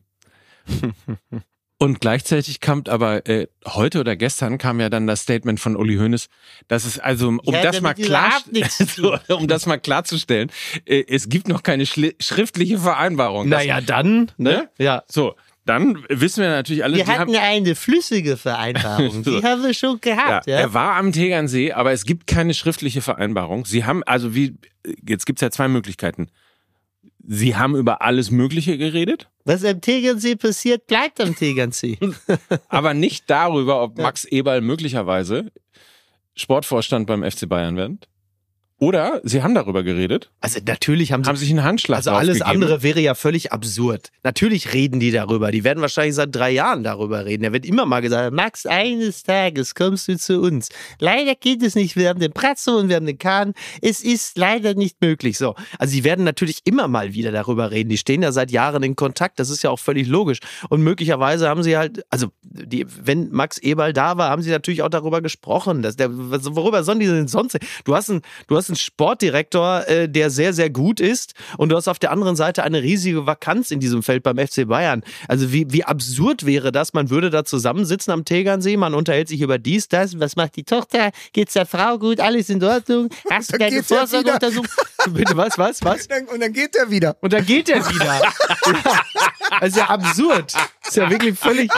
Und gleichzeitig kam aber äh, heute oder gestern kam ja dann das Statement von Uli Hoeneß, dass es also um Ja, das mal klar zu tun. um das mal klarzustellen, äh, es gibt noch keine schli- schriftliche Vereinbarung. Das- Naja, dann, ne? Ne? Ja. So, dann wissen wir natürlich alle, Wir die hatten eine flüssige Vereinbarung. Die haben wir schon gehabt. Ja, Ja, Er war am Tegernsee, aber es gibt keine schriftliche Vereinbarung. Sie haben, also wie, jetzt gibt's ja zwei Möglichkeiten. Sie haben über alles Mögliche geredet, Was am Tegernsee passiert, bleibt am Tegernsee. aber nicht darüber, ob Max Eberl möglicherweise Sportvorstand beim FC Bayern wird. Oder sie haben darüber geredet, Also natürlich haben sie haben sich einen Handschlag Also alles andere wäre ja völlig absurd. Natürlich reden die darüber. Die werden wahrscheinlich seit drei Jahren darüber reden. Da wird immer mal gesagt, Max, eines Tages kommst du zu uns. Leider geht es nicht. Wir haben den Pratzo und wir haben den Kahn. Es ist leider nicht möglich. So. Also die werden natürlich immer mal wieder darüber reden. Die stehen ja seit Jahren in Kontakt. Das ist ja auch völlig logisch. Und möglicherweise haben sie halt, also die, wenn Max Eberl da war, haben sie natürlich auch darüber gesprochen. Dass der, worüber sollen die denn sonst? Du hast einen, du hast einen Sportdirektor, äh, der sehr, sehr gut ist und du hast auf der anderen Seite eine riesige Vakanz in diesem Feld beim FC Bayern. Also wie, wie absurd wäre das? Man würde da zusammensitzen am Tegernsee, man unterhält sich über dies, das, was macht die Tochter, geht's der Frau gut, alles in Ordnung, hast du ja Vorsorgeuntersuchung? Bitte, was, was, was? Und dann, und dann geht er wieder. Und dann geht er wieder. ja. Das ist ja absurd. Das ist ja wirklich völlig.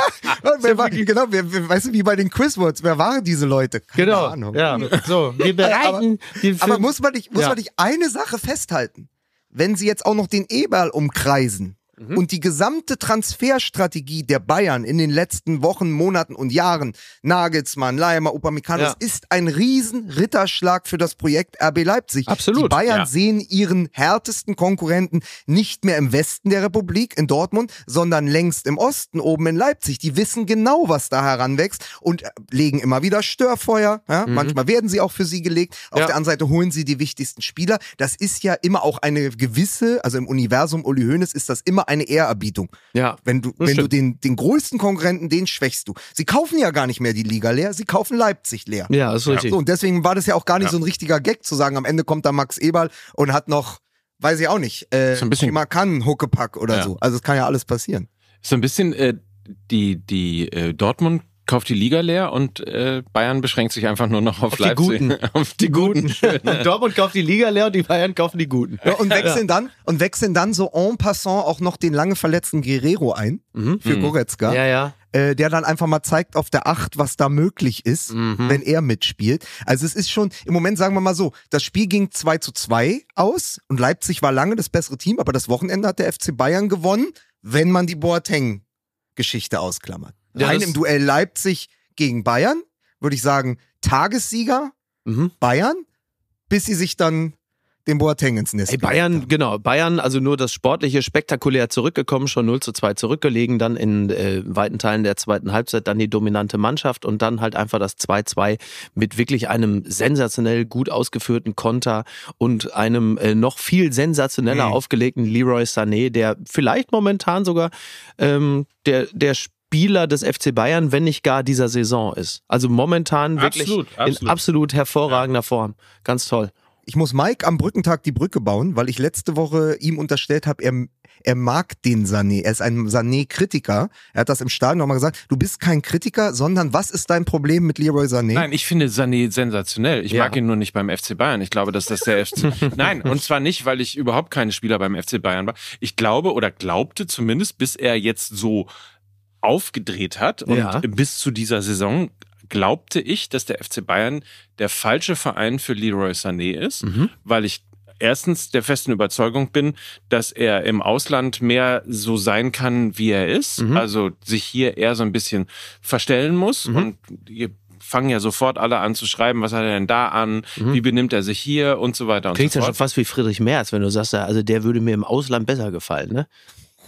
Wer war, genau, wer, weißt du, wie bei den Quizwords, wer waren diese Leute? Keine Genau. Ahnung. Ja. So, wir bereiten den Aber Film- muss man nicht, muss Ja. man nicht eine Sache festhalten? Wenn sie jetzt auch noch den Eberl umkreisen Mhm. und die gesamte Transferstrategie der Bayern in den letzten Wochen, Monaten und Jahren, Nagelsmann, Leimer, Upamecano, Ja. ist ein riesen Ritterschlag für das Projekt RB Leipzig. Absolut, Die Bayern ja. sehen ihren härtesten Konkurrenten nicht mehr im Westen der Republik, in Dortmund, sondern längst im Osten, oben in Leipzig. Die wissen genau, was da heranwächst und äh, legen immer wieder Störfeuer. Ja? Manchmal werden sie auch für sie gelegt. Auf Mhm. Der anderen Seite holen sie die wichtigsten Spieler. Das ist ja immer auch eine gewisse, also im Universum Uli Hoeneß ist das immer eine Ehrerbietung. Ja. Wenn du, wenn du den, den größten Konkurrenten, den schwächst du. Sie kaufen ja gar nicht mehr die Liga leer, sie kaufen Leipzig leer. Ja, ist richtig. So, und deswegen war das ja auch gar nicht so ein richtiger Gag zu sagen, am Ende kommt da Max Eberl und hat noch, weiß ich auch nicht, äh, So ein bisschen- Kann, Huckepack oder Ja. so. Also es kann ja alles passieren. So ein bisschen äh, die, die äh, Dortmund kauft die Liga leer und äh, Bayern beschränkt sich einfach nur noch auf, Auf die Leipzig. Guten. auf die Guten. Dortmund kauft die Liga leer und die Bayern kaufen die Guten. Ja, und wechseln dann und wechseln dann so en passant auch noch den lange verletzten Guerrero ein für Goretzka, Mhm. Ja, ja. äh, der dann einfach mal zeigt auf der Acht, was da möglich ist, Mhm. wenn er mitspielt. Also es ist schon, im Moment sagen wir mal so, das Spiel ging 2 zu 2 aus und Leipzig war lange das bessere Team, aber das Wochenende hat der FC Bayern gewonnen, wenn man die Boateng-Geschichte ausklammert. Rein im Duell Leipzig gegen Bayern, würde ich sagen, Tagessieger Mhm. Bayern, bis sie sich dann den Boateng ins Nest Ey, Bayern, genau, Bayern, also nur das Sportliche spektakulär zurückgekommen, schon 0 zu 2 zurückgelegen, dann in äh, weiten Teilen der zweiten Halbzeit dann die dominante Mannschaft und dann halt einfach das 2-2 mit wirklich einem sensationell gut ausgeführten Konter und einem äh, noch viel sensationeller Mhm. aufgelegten Leroy Sané, der vielleicht momentan sogar ähm, der, der Spieler des FC Bayern, wenn nicht gar dieser Saison ist. Also momentan wirklich Absolut, in absolut. absolut hervorragender Form. Ganz toll. Ich muss Mike am Brückentag die Brücke bauen, weil ich letzte Woche ihm unterstellt habe, er, er mag den Sané. Er ist ein Sané-Kritiker. Er hat das im Stadion nochmal gesagt. Du bist kein Kritiker, sondern was ist dein Problem mit Leroy Sané? Nein, ich finde Sané sensationell. Ich Ja. mag ihn nur nicht beim FC Bayern. Ich glaube, dass das der FC. Nein, und zwar nicht, weil ich überhaupt keine Spieler beim FC Bayern war. Ich glaube oder glaubte zumindest, bis er jetzt so aufgedreht hat und Ja. bis zu dieser Saison glaubte ich, dass der FC Bayern der falsche Verein für Leroy Sané ist, Mhm. weil ich erstens der festen Überzeugung bin, dass er im Ausland mehr so sein kann, wie er ist. Mhm. Also sich hier eher so ein bisschen verstellen muss. Mhm. Und fangen ja sofort alle an zu schreiben, was hat er denn da an, wie benimmt er sich hier und so weiter und Klingt so ja schon fort. fast wie Friedrich Merz, wenn du sagst, also der würde mir im Ausland besser gefallen, ne?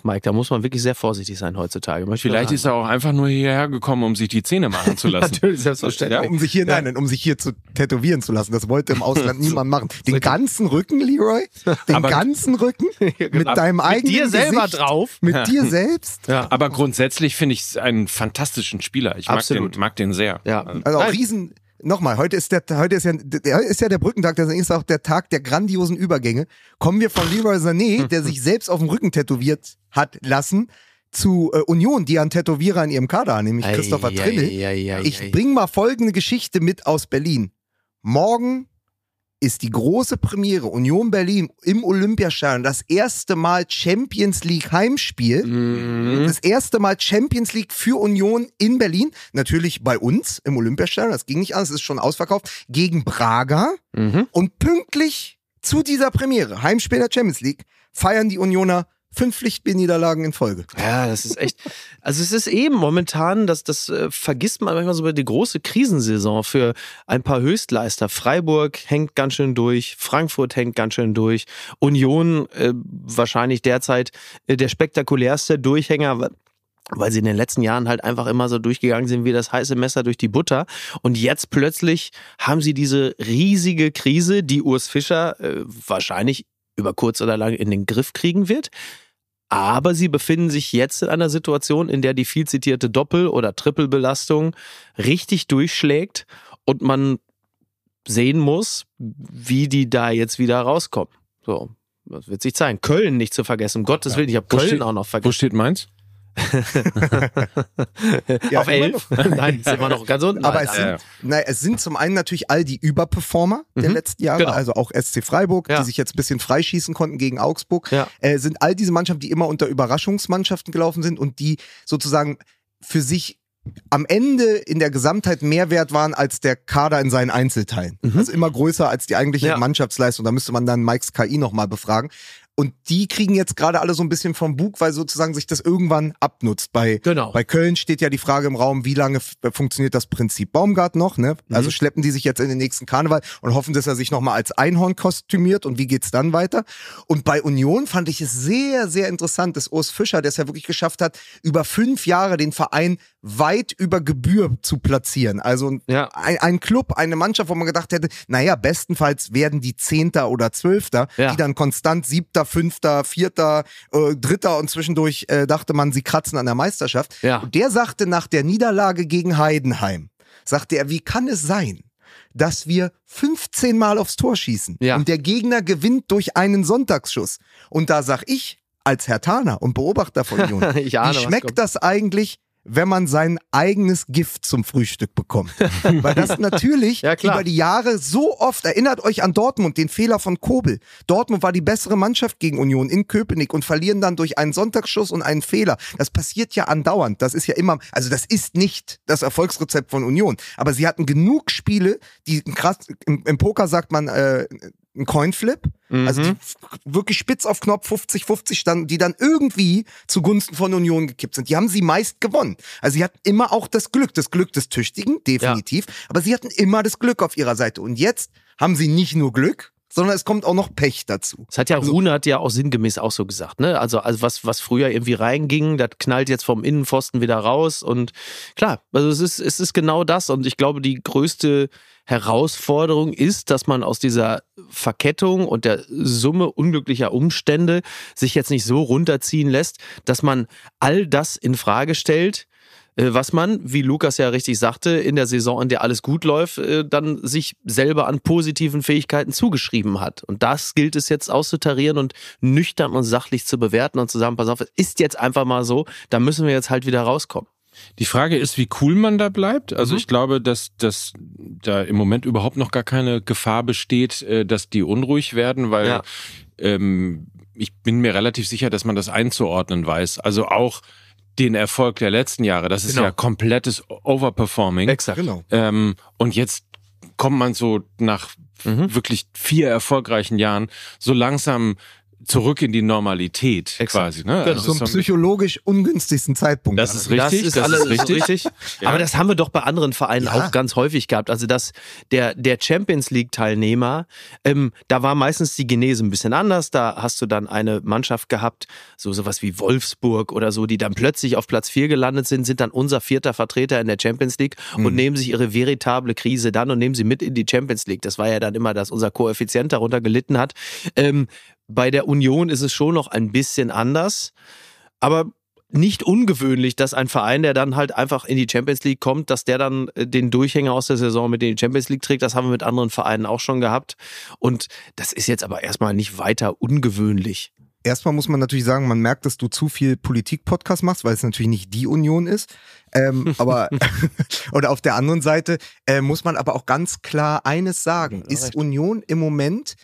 Mike, da muss man wirklich sehr vorsichtig sein heutzutage. Vielleicht ist er auch einfach nur hierher gekommen, um sich die Zähne machen zu lassen. Natürlich, selbstverständlich. Ja. Um sich hier, nein, nein, um sich hier zu tätowieren zu lassen. Das wollte im Ausland niemand machen. Den ganzen Rücken, Leroy? Den Aber- ganzen Rücken? Mit deinem Mit eigenen dir selber Gesicht? drauf. Mit dir selbst? Ja. Aber grundsätzlich finde ich es einen fantastischen Spieler. Ich mag Absolut. den, mag den sehr. Ja. Also auch riesen. Nochmal, heute ist der, heute ist ja, der, ist ja der Brückentag, das ist auch der Tag der grandiosen Übergänge. Kommen wir von Leroy Sané, der sich selbst auf dem Rücken tätowiert hat lassen, zu äh, Union, die einen Tätowierer in ihrem Kader haben, nämlich Ei, Christopher ei, Trimmel. ei, Ich ei. bring mal folgende Geschichte mit aus Berlin. Morgen ist die große Premiere Union Berlin im Olympiastadion. Das erste Mal Champions League Heimspiel. Mhm. Das erste Mal Champions League für Union in Berlin. Natürlich bei uns im Olympiastadion. Das ging nicht anders, ist schon ausverkauft. Gegen Braga. Mhm. Und pünktlich zu dieser Premiere, Heimspiel der Champions League, feiern die Unioner fünf Pflichtspielniederlagen in Folge. Ja, das ist echt. Also es ist eben momentan, das, das äh, vergisst man manchmal so über die große Krisensaison für ein paar Höchstleister. Freiburg hängt ganz schön durch, Frankfurt hängt ganz schön durch, Union äh, wahrscheinlich derzeit äh, der spektakulärste Durchhänger, weil sie in den letzten Jahren halt einfach immer so durchgegangen sind wie das heiße Messer durch die Butter. Und jetzt plötzlich haben sie diese riesige Krise, die Urs Fischer äh, wahrscheinlich über kurz oder lang in den Griff kriegen wird. Aber sie befinden sich jetzt in einer Situation, in der die viel zitierte Doppel- oder Trippelbelastung richtig durchschlägt und man sehen muss, wie die da jetzt wieder rauskommen. So, das wird sich zeigen. Köln nicht zu vergessen, um Gottes Willen, ich habe Wo Köln steht- auch noch Wo vergessen. steht meins? Ja, Auf elf? Nein, ist immer noch ganz unten. Aber es sind, naja, es sind zum einen natürlich all die Überperformer der Mhm. letzten Jahre, Genau. also auch SC Freiburg, Ja. die sich jetzt ein bisschen freischießen konnten gegen Augsburg, Ja. äh, sind all diese Mannschaften, die immer unter Überraschungsmannschaften gelaufen sind und die sozusagen für sich am Ende in der Gesamtheit mehr wert waren als der Kader in seinen Einzelteilen. Also immer größer als die eigentliche Mhm. Ja. Mannschaftsleistung. Da müsste man dann Mikes KI nochmal befragen. Und die kriegen jetzt gerade alle so ein bisschen vom Bug, weil sozusagen sich das irgendwann abnutzt. Bei, Genau. bei Köln steht ja die Frage im Raum, wie lange f- funktioniert das Prinzip Baumgart noch? Ne? Also schleppen die sich jetzt in den nächsten Karneval und hoffen, dass er sich nochmal als Einhorn kostümiert und wie geht's dann weiter? Und bei Union fand ich es sehr, sehr interessant, dass Urs Fischer, der es ja wirklich geschafft hat, über fünf Jahre den Verein weit über Gebühr zu platzieren. Also Ja. ein, ein Club, eine Mannschaft, wo man gedacht hätte, naja, bestenfalls werden die Zehnter oder Zwölfter, Ja. die dann konstant Siebter, Fünfter, Vierter, äh, Dritter und zwischendurch äh, dachte man, sie kratzen an der Meisterschaft. Ja. Und der sagte nach der Niederlage gegen Heidenheim, sagte er, wie kann es sein, dass wir 15 Mal aufs Tor schießen Ja. und der Gegner gewinnt durch einen Sonntagsschuss. Und da sag ich, als Herr Taner und Beobachter von Union, Ich ahne, wie schmeckt das eigentlich, wenn man sein eigenes Gift zum Frühstück bekommt? Weil das natürlich Ja, über die Jahre so oft, erinnert euch an Dortmund, den Fehler von Kobel. Dortmund war die bessere Mannschaft gegen Union in Köpenick und verlieren dann durch einen Sonntagsschuss und einen Fehler. Das passiert ja andauernd. Das ist ja immer, also das ist nicht das Erfolgsrezept von Union. Aber sie hatten genug Spiele, die krass, im, im Poker sagt man, äh, ein Coinflip, also die f- wirklich spitz auf Knopf 50-50 standen, die dann irgendwie zugunsten von Union gekippt sind. Die haben sie meist gewonnen. Also sie hatten immer auch das Glück, das Glück des Tüchtigen, definitiv, aber sie hatten immer das Glück auf ihrer Seite. Und jetzt haben sie nicht nur Glück, sondern es kommt auch noch Pech dazu. Das hat ja Rune hat ja auch sinngemäß auch so gesagt, ne? Also, also was, was früher irgendwie reinging, das knallt jetzt vom Innenpfosten wieder raus. Und klar, also es ist, es ist genau das. Und ich glaube, die größte Herausforderung ist, dass man aus dieser Verkettung und der Summe unglücklicher Umstände sich jetzt nicht so runterziehen lässt, dass man all das in Frage stellt, was man, wie Lukas ja richtig sagte, in der Saison, in der alles gut läuft, äh, dann sich selber an positiven Fähigkeiten zugeschrieben hat. Und das gilt es jetzt auszutarieren und nüchtern und sachlich zu bewerten und zu sagen, pass auf, es ist jetzt einfach mal so, da müssen wir jetzt halt wieder rauskommen. Die Frage ist, wie cool man da bleibt. Mhm. Also ich glaube, dass, dass da im Moment überhaupt noch gar keine Gefahr besteht, äh, dass die unruhig werden, weil Ja. ähm, ich bin mir relativ sicher, dass man das einzuordnen weiß. Also auch den Erfolg der letzten Jahre. Das ist Genau. ja komplettes Overperforming. Exakt. Genau. Ähm, und jetzt kommt man so nach Mhm. wirklich vier erfolgreichen Jahren so langsam zurück in die Normalität Exakt. quasi. Ne? Genau. Also Zum so ein- psychologisch ungünstigsten Zeitpunkt. das ist richtig. Das ist alles richtig. Ja. Aber das haben wir doch bei anderen Vereinen Ja. auch ganz häufig gehabt. Also dass der, der Champions League-Teilnehmer, ähm, da war meistens die Genese ein bisschen anders. Da hast du dann eine Mannschaft gehabt, so sowas wie Wolfsburg oder so, die dann plötzlich auf Platz 4 gelandet sind, sind dann unser vierter Vertreter in der Champions League und nehmen sich ihre veritable Krise dann und nehmen sie mit in die Champions League. Das war ja dann immer, dass unser Koeffizient darunter gelitten hat. Ähm, bei der Union ist es schon noch ein bisschen anders. Aber nicht ungewöhnlich, dass ein Verein, der dann halt einfach in die Champions League kommt, dass der dann äh, den Durchhänger aus der Saison mit in die Champions League trägt. Das haben wir mit anderen Vereinen auch schon gehabt. Und das ist jetzt aber erstmal nicht weiter ungewöhnlich. Erstmal muss man natürlich sagen, man merkt, dass du zu viel Politik-Podcast machst, weil es natürlich nicht die Union ist. Ähm, aber oder auf der anderen Seite äh, muss man aber auch ganz klar eines sagen: Ist recht. Union im Moment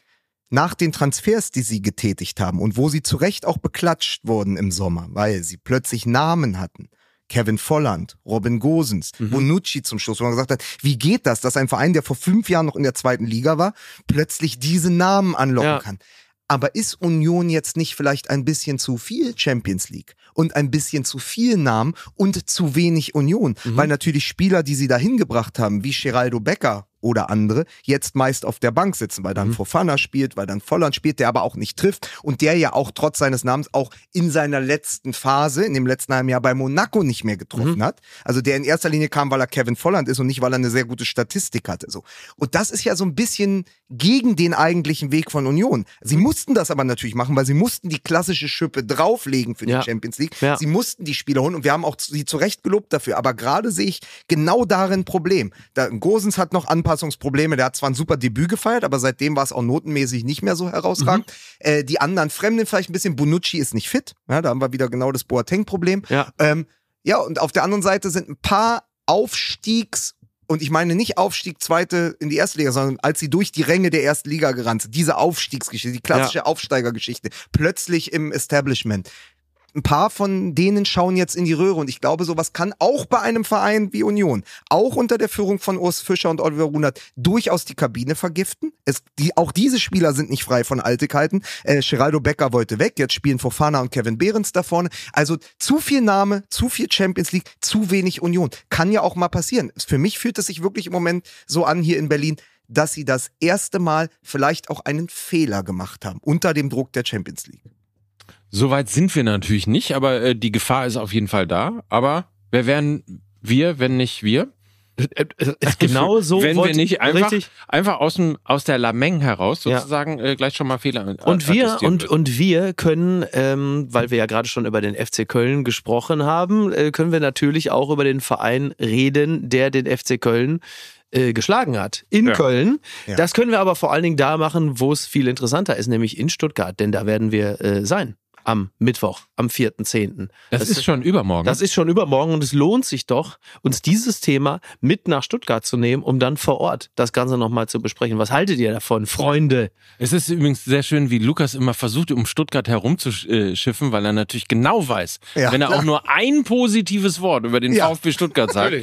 nach den Transfers, die sie getätigt haben und wo sie zu Recht auch beklatscht wurden im Sommer, weil sie plötzlich Namen hatten. Kevin Volland, Robin Gosens, Bonucci zum Schluss, wo man gesagt hat, wie geht das, dass ein Verein, der vor fünf Jahren noch in der zweiten Liga war, plötzlich diese Namen anlocken Ja. kann? Aber ist Union jetzt nicht vielleicht ein bisschen zu viel Champions League und ein bisschen zu viel Namen und zu wenig Union? Weil natürlich Spieler, die sie da hingebracht haben, wie Geraldo Becker oder andere, jetzt meist auf der Bank sitzen, weil dann Fofana spielt, weil dann Volland spielt, der aber auch nicht trifft und der ja auch trotz seines Namens auch in seiner letzten Phase, in dem letzten halben Jahr bei Monaco nicht mehr getroffen hat. Also der in erster Linie kam, weil er Kevin Volland ist und nicht, weil er eine sehr gute Statistik hatte. So. Und das ist ja so ein bisschen gegen den eigentlichen Weg von Union. Sie mussten das aber natürlich machen, weil sie mussten die klassische Schippe drauflegen für Ja. die Champions League. Ja. Sie mussten die Spieler holen und wir haben auch sie zu Recht gelobt dafür. Aber gerade sehe ich genau darin ein Problem. Da, Gosens hat noch Anpassungsprobleme. Der hat zwar ein super Debüt gefeiert, aber seitdem war es auch notenmäßig nicht mehr so herausragend. Mhm. Äh, die anderen Fremden vielleicht ein bisschen. Bonucci ist nicht fit. Ja, da haben wir wieder genau das Boateng-Problem. Ja. Ähm, ja, und auf der anderen Seite sind ein paar Aufstiegs- und ich meine nicht Aufstieg zweite in die erste Liga, sondern als sie durch die Ränge der ersten Liga gerannt sind, diese Aufstiegsgeschichte, die klassische Aufsteigergeschichte, plötzlich im Establishment. Ein paar von denen schauen jetzt in die Röhre und ich glaube, sowas kann auch bei einem Verein wie Union, auch unter der Führung von Urs Fischer und Oliver Runert, durchaus die Kabine vergiften. Es, die, auch diese Spieler sind nicht frei von Altigkeiten. Äh, Geraldo Becker wollte weg, jetzt spielen Fofana und Kevin Behrens da vorne. Also zu viel Name, zu viel Champions League, zu wenig Union. Kann ja auch mal passieren. Für mich fühlt es sich wirklich im Moment so an hier in Berlin, dass sie das erste Mal vielleicht auch einen Fehler gemacht haben unter dem Druck der Champions League. Soweit sind wir natürlich nicht, aber äh, die Gefahr ist auf jeden Fall da. Aber wer wären wir, wenn nicht wir? Genau so wenn wir nicht einfach, richtig. einfach aus, dem, aus der Lameng heraus Ja. sozusagen äh, gleich schon mal Fehler äh, Und wir, und, und wir können, ähm, weil wir ja gerade schon über den FC Köln gesprochen haben, äh, können wir natürlich auch über den Verein reden, der den FC Köln äh, geschlagen hat. In Ja. Köln. Ja. Das können wir aber vor allen Dingen da machen, wo es viel interessanter ist, nämlich in Stuttgart. Denn da werden wir äh, sein. Am Mittwoch, am 4.10. das, ist schon übermorgen. Das ist schon übermorgen und es lohnt sich doch, uns dieses Thema mit nach Stuttgart zu nehmen, um dann vor Ort das Ganze nochmal zu besprechen. Was haltet ihr davon, Freunde? Es ist übrigens sehr schön, wie Lukas immer versucht, um Stuttgart herumzuschiffen, weil er natürlich genau weiß, Ja, wenn er klar. auch nur ein positives Wort über den Ja. VfB Stuttgart sagt,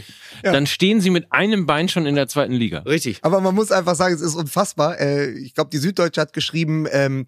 dann stehen sie mit einem Bein schon in der zweiten Liga. Richtig. Aber man muss einfach sagen, es ist unfassbar. Äh, ich glaube, die Süddeutsche hat geschrieben, ähm,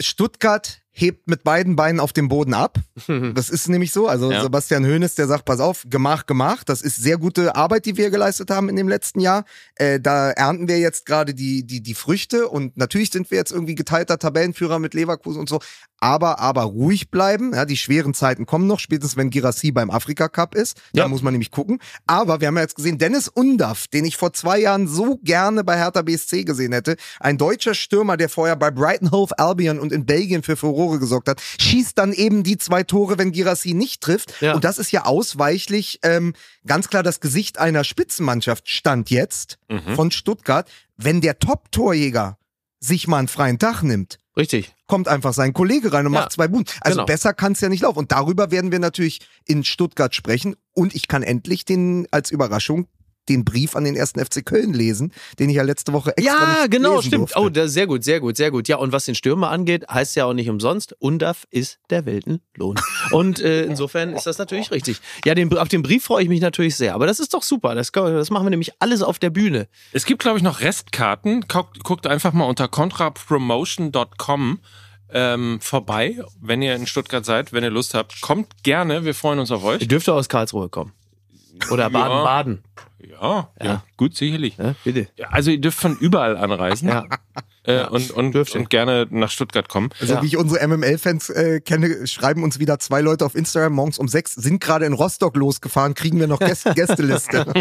Stuttgart hebt mit beiden Beinen auf dem Boden ab. Das ist nämlich so. Also Ja. Sebastian Hoeneß, der sagt, pass auf, gemach, gemach. Das ist sehr gute Arbeit, die wir geleistet haben in dem letzten Jahr. Äh, da ernten wir jetzt gerade die, die, die Früchte und natürlich sind wir jetzt irgendwie geteilter Tabellenführer mit Leverkusen und so. Aber, aber ruhig bleiben. Ja, die schweren Zeiten kommen noch, spätestens wenn Girassi beim Afrika Cup ist. Da Ja. muss man nämlich gucken. Aber wir haben ja jetzt gesehen, Dennis Undaff, den ich vor zwei Jahren so gerne bei Hertha BSC gesehen hätte, ein deutscher Stürmer, der vorher bei Brighton Hove Albion und in Belgien für Furore gesorgt hat, schießt dann eben die zwei Tore, wenn Girassi nicht trifft. Ja. Und das ist ja ausweichlich ähm, ganz klar das Gesicht einer Spitzenmannschaft stand jetzt von Stuttgart. Wenn der Top-Torjäger sich mal einen freien Tag nimmt, Richtig. kommt einfach sein Kollege rein und Ja, macht zwei Buden. Also genau. besser kann es ja nicht laufen. Und darüber werden wir natürlich in Stuttgart sprechen. Und ich kann endlich den als Überraschung den Brief an den ersten FC Köln lesen, den ich ja letzte Woche extra Ja, nicht genau, lesen stimmt. Durfte. Oh, das, sehr gut, sehr gut, sehr gut. Ja, und was den Stürmer angeht, heißt ja auch nicht umsonst, Undaf ist der Weltenlohn. Und äh, insofern ist das natürlich richtig. Ja, den, auf den Brief freue ich mich natürlich sehr. Aber das ist doch super. Das, das machen wir nämlich alles auf der Bühne. Es gibt, glaube ich, noch Restkarten. Guckt, guckt einfach mal unter contrapromotion.com ähm, vorbei, wenn ihr in Stuttgart seid, wenn ihr Lust habt. Kommt gerne, wir freuen uns auf euch. Ihr dürft aus Karlsruhe kommen. Oder Baden-Baden. Ja, ja, gut, sicherlich. Ja, bitte. Ja, Also ihr dürft von überall anreisen Ja. äh, und, und, und gerne nach Stuttgart kommen. Also Ja. wie ich unsere MML-Fans äh, kenne, schreiben uns wieder zwei Leute auf Instagram morgens um sechs, sind gerade in Rostock losgefahren, kriegen wir noch Gäste Gästeliste.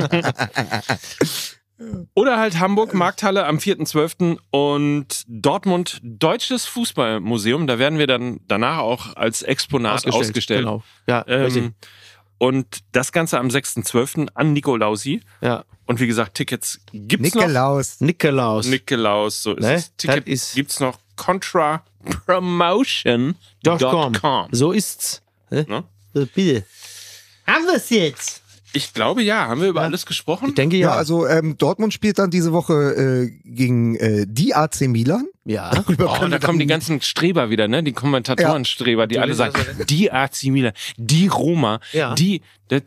Oder halt Hamburg, Markthalle am 4.12. und Dortmund Deutsches Fußballmuseum. Da werden wir dann danach auch als Exponat ausgestellt. Genau. Ja, richtig. Ähm, und das Ganze am 6.12. an Nikolausi. Ja. Und wie gesagt, Tickets gibt's Nikolaus. Nikolaus. noch. Nikolaus, so ist Ne? es. Ticket Das ist- gibt's noch. Contrapromotion.com. .com. So ist's. Ne? Ne? So, bitte. Haben wir es jetzt? Ich glaube ja. Haben wir über alles gesprochen? Ich denke Ja, ja. also ähm, Dortmund spielt dann diese Woche äh, gegen äh, die AC Milan. ja. Darüber Oh, da kommen die ganzen Streber wieder, ne? Die Kommentatorenstreber, die alle sagen, die AC Milan, die Roma, Ja. die, das,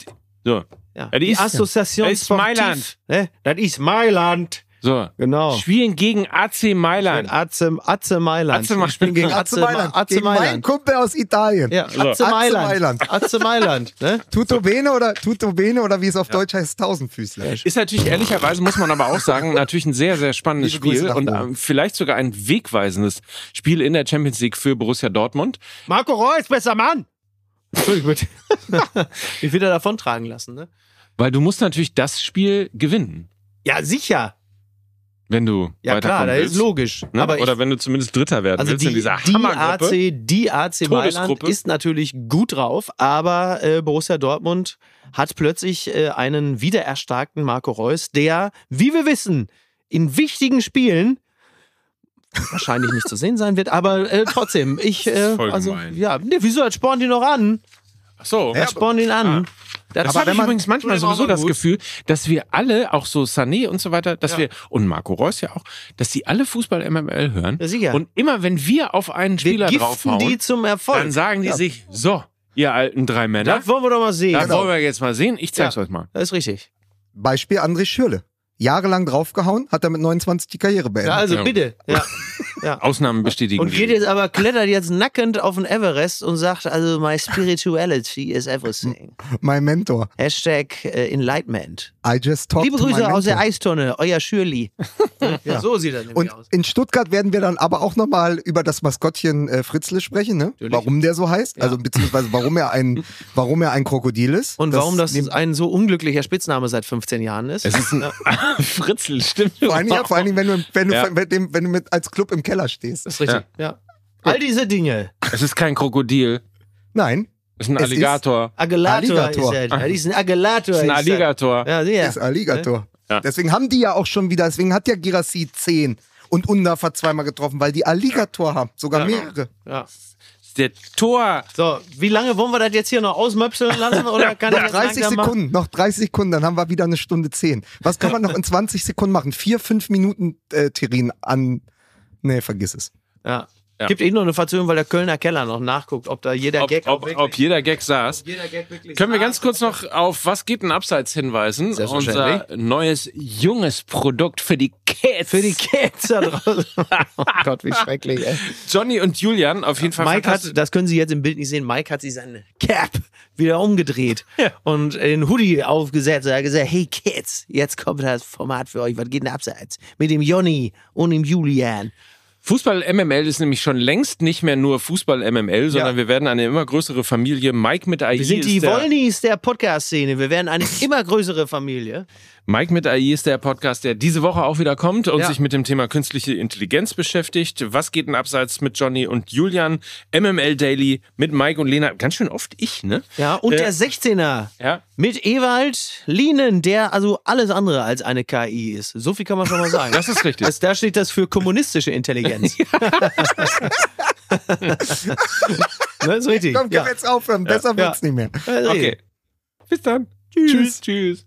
so. ja. Ja, die die ist- Association das ist Mailand. Ne? Das ist Mailand. So. Genau. Spielen gegen AC Mailand. Atze, Atze Mailand. Atze Mailand. Ich bin gegen Atze Atze, Mailand. Atze meinen Mailand. Kumpel aus Italien. Ja, So. Atze Atze Mailand. Atze Mailand. Ne? Tutto bene oder Tutto bene oder wie es auf Deutsch heißt, Tausendfüßler. Ist natürlich ehrlicherweise, muss man aber auch sagen, natürlich ein sehr, sehr spannendes Spiel und ähm, vielleicht sogar ein wegweisendes Spiel in der Champions League für Borussia Dortmund. Marco Reus, besser Mann. Entschuldigung, bitte. Mich wieder davontragen lassen, ne? Weil du musst natürlich das Spiel gewinnen, Ja, sicher. Wenn du Ja, klar, das willst. ist logisch. Ne? Aber Oder ich, wenn du zumindest Dritter werden also willst die, in dieser die. AC, die AC Mailand ist natürlich gut drauf, aber äh, Borussia Dortmund hat plötzlich äh, einen wiedererstarkten Marco Reus, der, wie wir wissen, in wichtigen Spielen wahrscheinlich nicht zu sehen sein wird, aber äh, trotzdem, ich, äh, voll also, gemein. ja, nee, wieso, das spornt ihn noch an? Ach so. Das spornt ihn an. Das Das habe ich man- übrigens manchmal sowieso das. Gefühl, dass wir alle, auch so Sané und so weiter, dass Ja. wir, und Marco Reus ja auch, dass die alle Fußball-MML hören. Ja, sicher. Und immer wenn wir auf einen wir Spieler giften draufhauen, die zum Erfolg. dann sagen die sich, so, ihr alten drei Männer, das wollen wir doch mal sehen. da wollen wir jetzt mal sehen, ich zeig's Ja. euch mal. Das ist richtig. Beispiel André Schürle. Jahrelang draufgehauen, hat er mit 29 die Karriere beendet. Ja, also Ja. bitte. Ja. Ausnahmen bestätigen Und geht jetzt aber, klettert jetzt nackend auf den Everest und sagt, also my spirituality is everything. mein Mentor. Hashtag äh, Enlightenment. I just talked Liebe to my Grüße aus der. Eistonne, euer Schürli. Ja. So sieht das nämlich Und aus. in Stuttgart werden wir dann aber auch nochmal über das Maskottchen äh, Fritzle sprechen, ne? Natürlich. Warum der so heißt, Ja. also beziehungsweise warum er ein, warum er ein Krokodil ist. Und warum das ein so unglücklicher Spitzname seit 15 Jahren ist. Es ist ein Fritzl, stimmt. vor allen Dingen, ja, vor allen Dingen wenn du, wenn du, Ja. wenn du, wenn du mit als Club im Keller stehst. Das ist richtig, ja. All diese Dinge. Es ist kein Krokodil, Nein, es ist ein Es ist- Alligator. Alligator, Alligator. ist er. Ja, ist ein Alligator. Es ist ein ist. Alligator. Ja, sicher. ist Alligator. Ja. Deswegen haben die ja auch schon wieder, deswegen hat ja Girassi 10 und Undaf hat zweimal getroffen, weil die Alligator haben, sogar mehrere. Ja. Der Tor. So, wie lange wollen wir das jetzt hier noch ausmöpseln lassen? Oder kann Noch jetzt 30 langsam machen? Sekunden, noch 30 Sekunden, dann haben wir wieder eine Stunde 10. Was kann man noch in 20 Sekunden machen? Vier, fünf Minuten äh, Terrin an. Nee, vergiss es. Ja. Ja. Gibt eh noch eine Verzögerung, weil der Kölner Keller noch nachguckt, ob da jeder Ob, Gag ob, wirklich- ob jeder Gag saß. jeder Gag Können wir ganz kurz noch auf was geht denn abseits hinweisen? Unser neues junges Produkt für die Kids. für die Kids da draußen. oh Gott, wie schrecklich, ey. Johnny und Julian auf jeden Fall. Mike hat, das können Sie jetzt im Bild nicht sehen, Mike hat sich seine Cap wieder umgedreht und den Hoodie aufgesetzt. Er hat gesagt, hey Kids, jetzt kommt das Format für euch. Was geht denn abseits? Mit dem Johnny und dem Julian. Fußball MML ist nämlich schon längst nicht mehr nur Fußball MML, sondern wir werden eine immer größere Familie. Mike mit AI Wir sind die der, Wollnis der Podcast-Szene. Wir werden eine immer größere Familie. Mike mit AI ist der Podcast, der diese Woche auch wieder kommt und Ja. sich mit dem Thema künstliche Intelligenz beschäftigt. Was geht denn abseits mit Johnny und Julian? MML Daily mit Mike und Lena. Ganz schön oft ich, ne? Ja, und Äh, der 16er. Ja. Mit Ewald Lienen, der also alles andere als eine KI ist. So viel kann man schon mal sagen. Das ist richtig. Das, da steht das für kommunistische Intelligenz. das ist richtig. Komm, können ja. wir jetzt aufhören. Besser Ja. wird's nicht mehr. Richtig. Okay. Bis dann. Tschüss. Tschüss.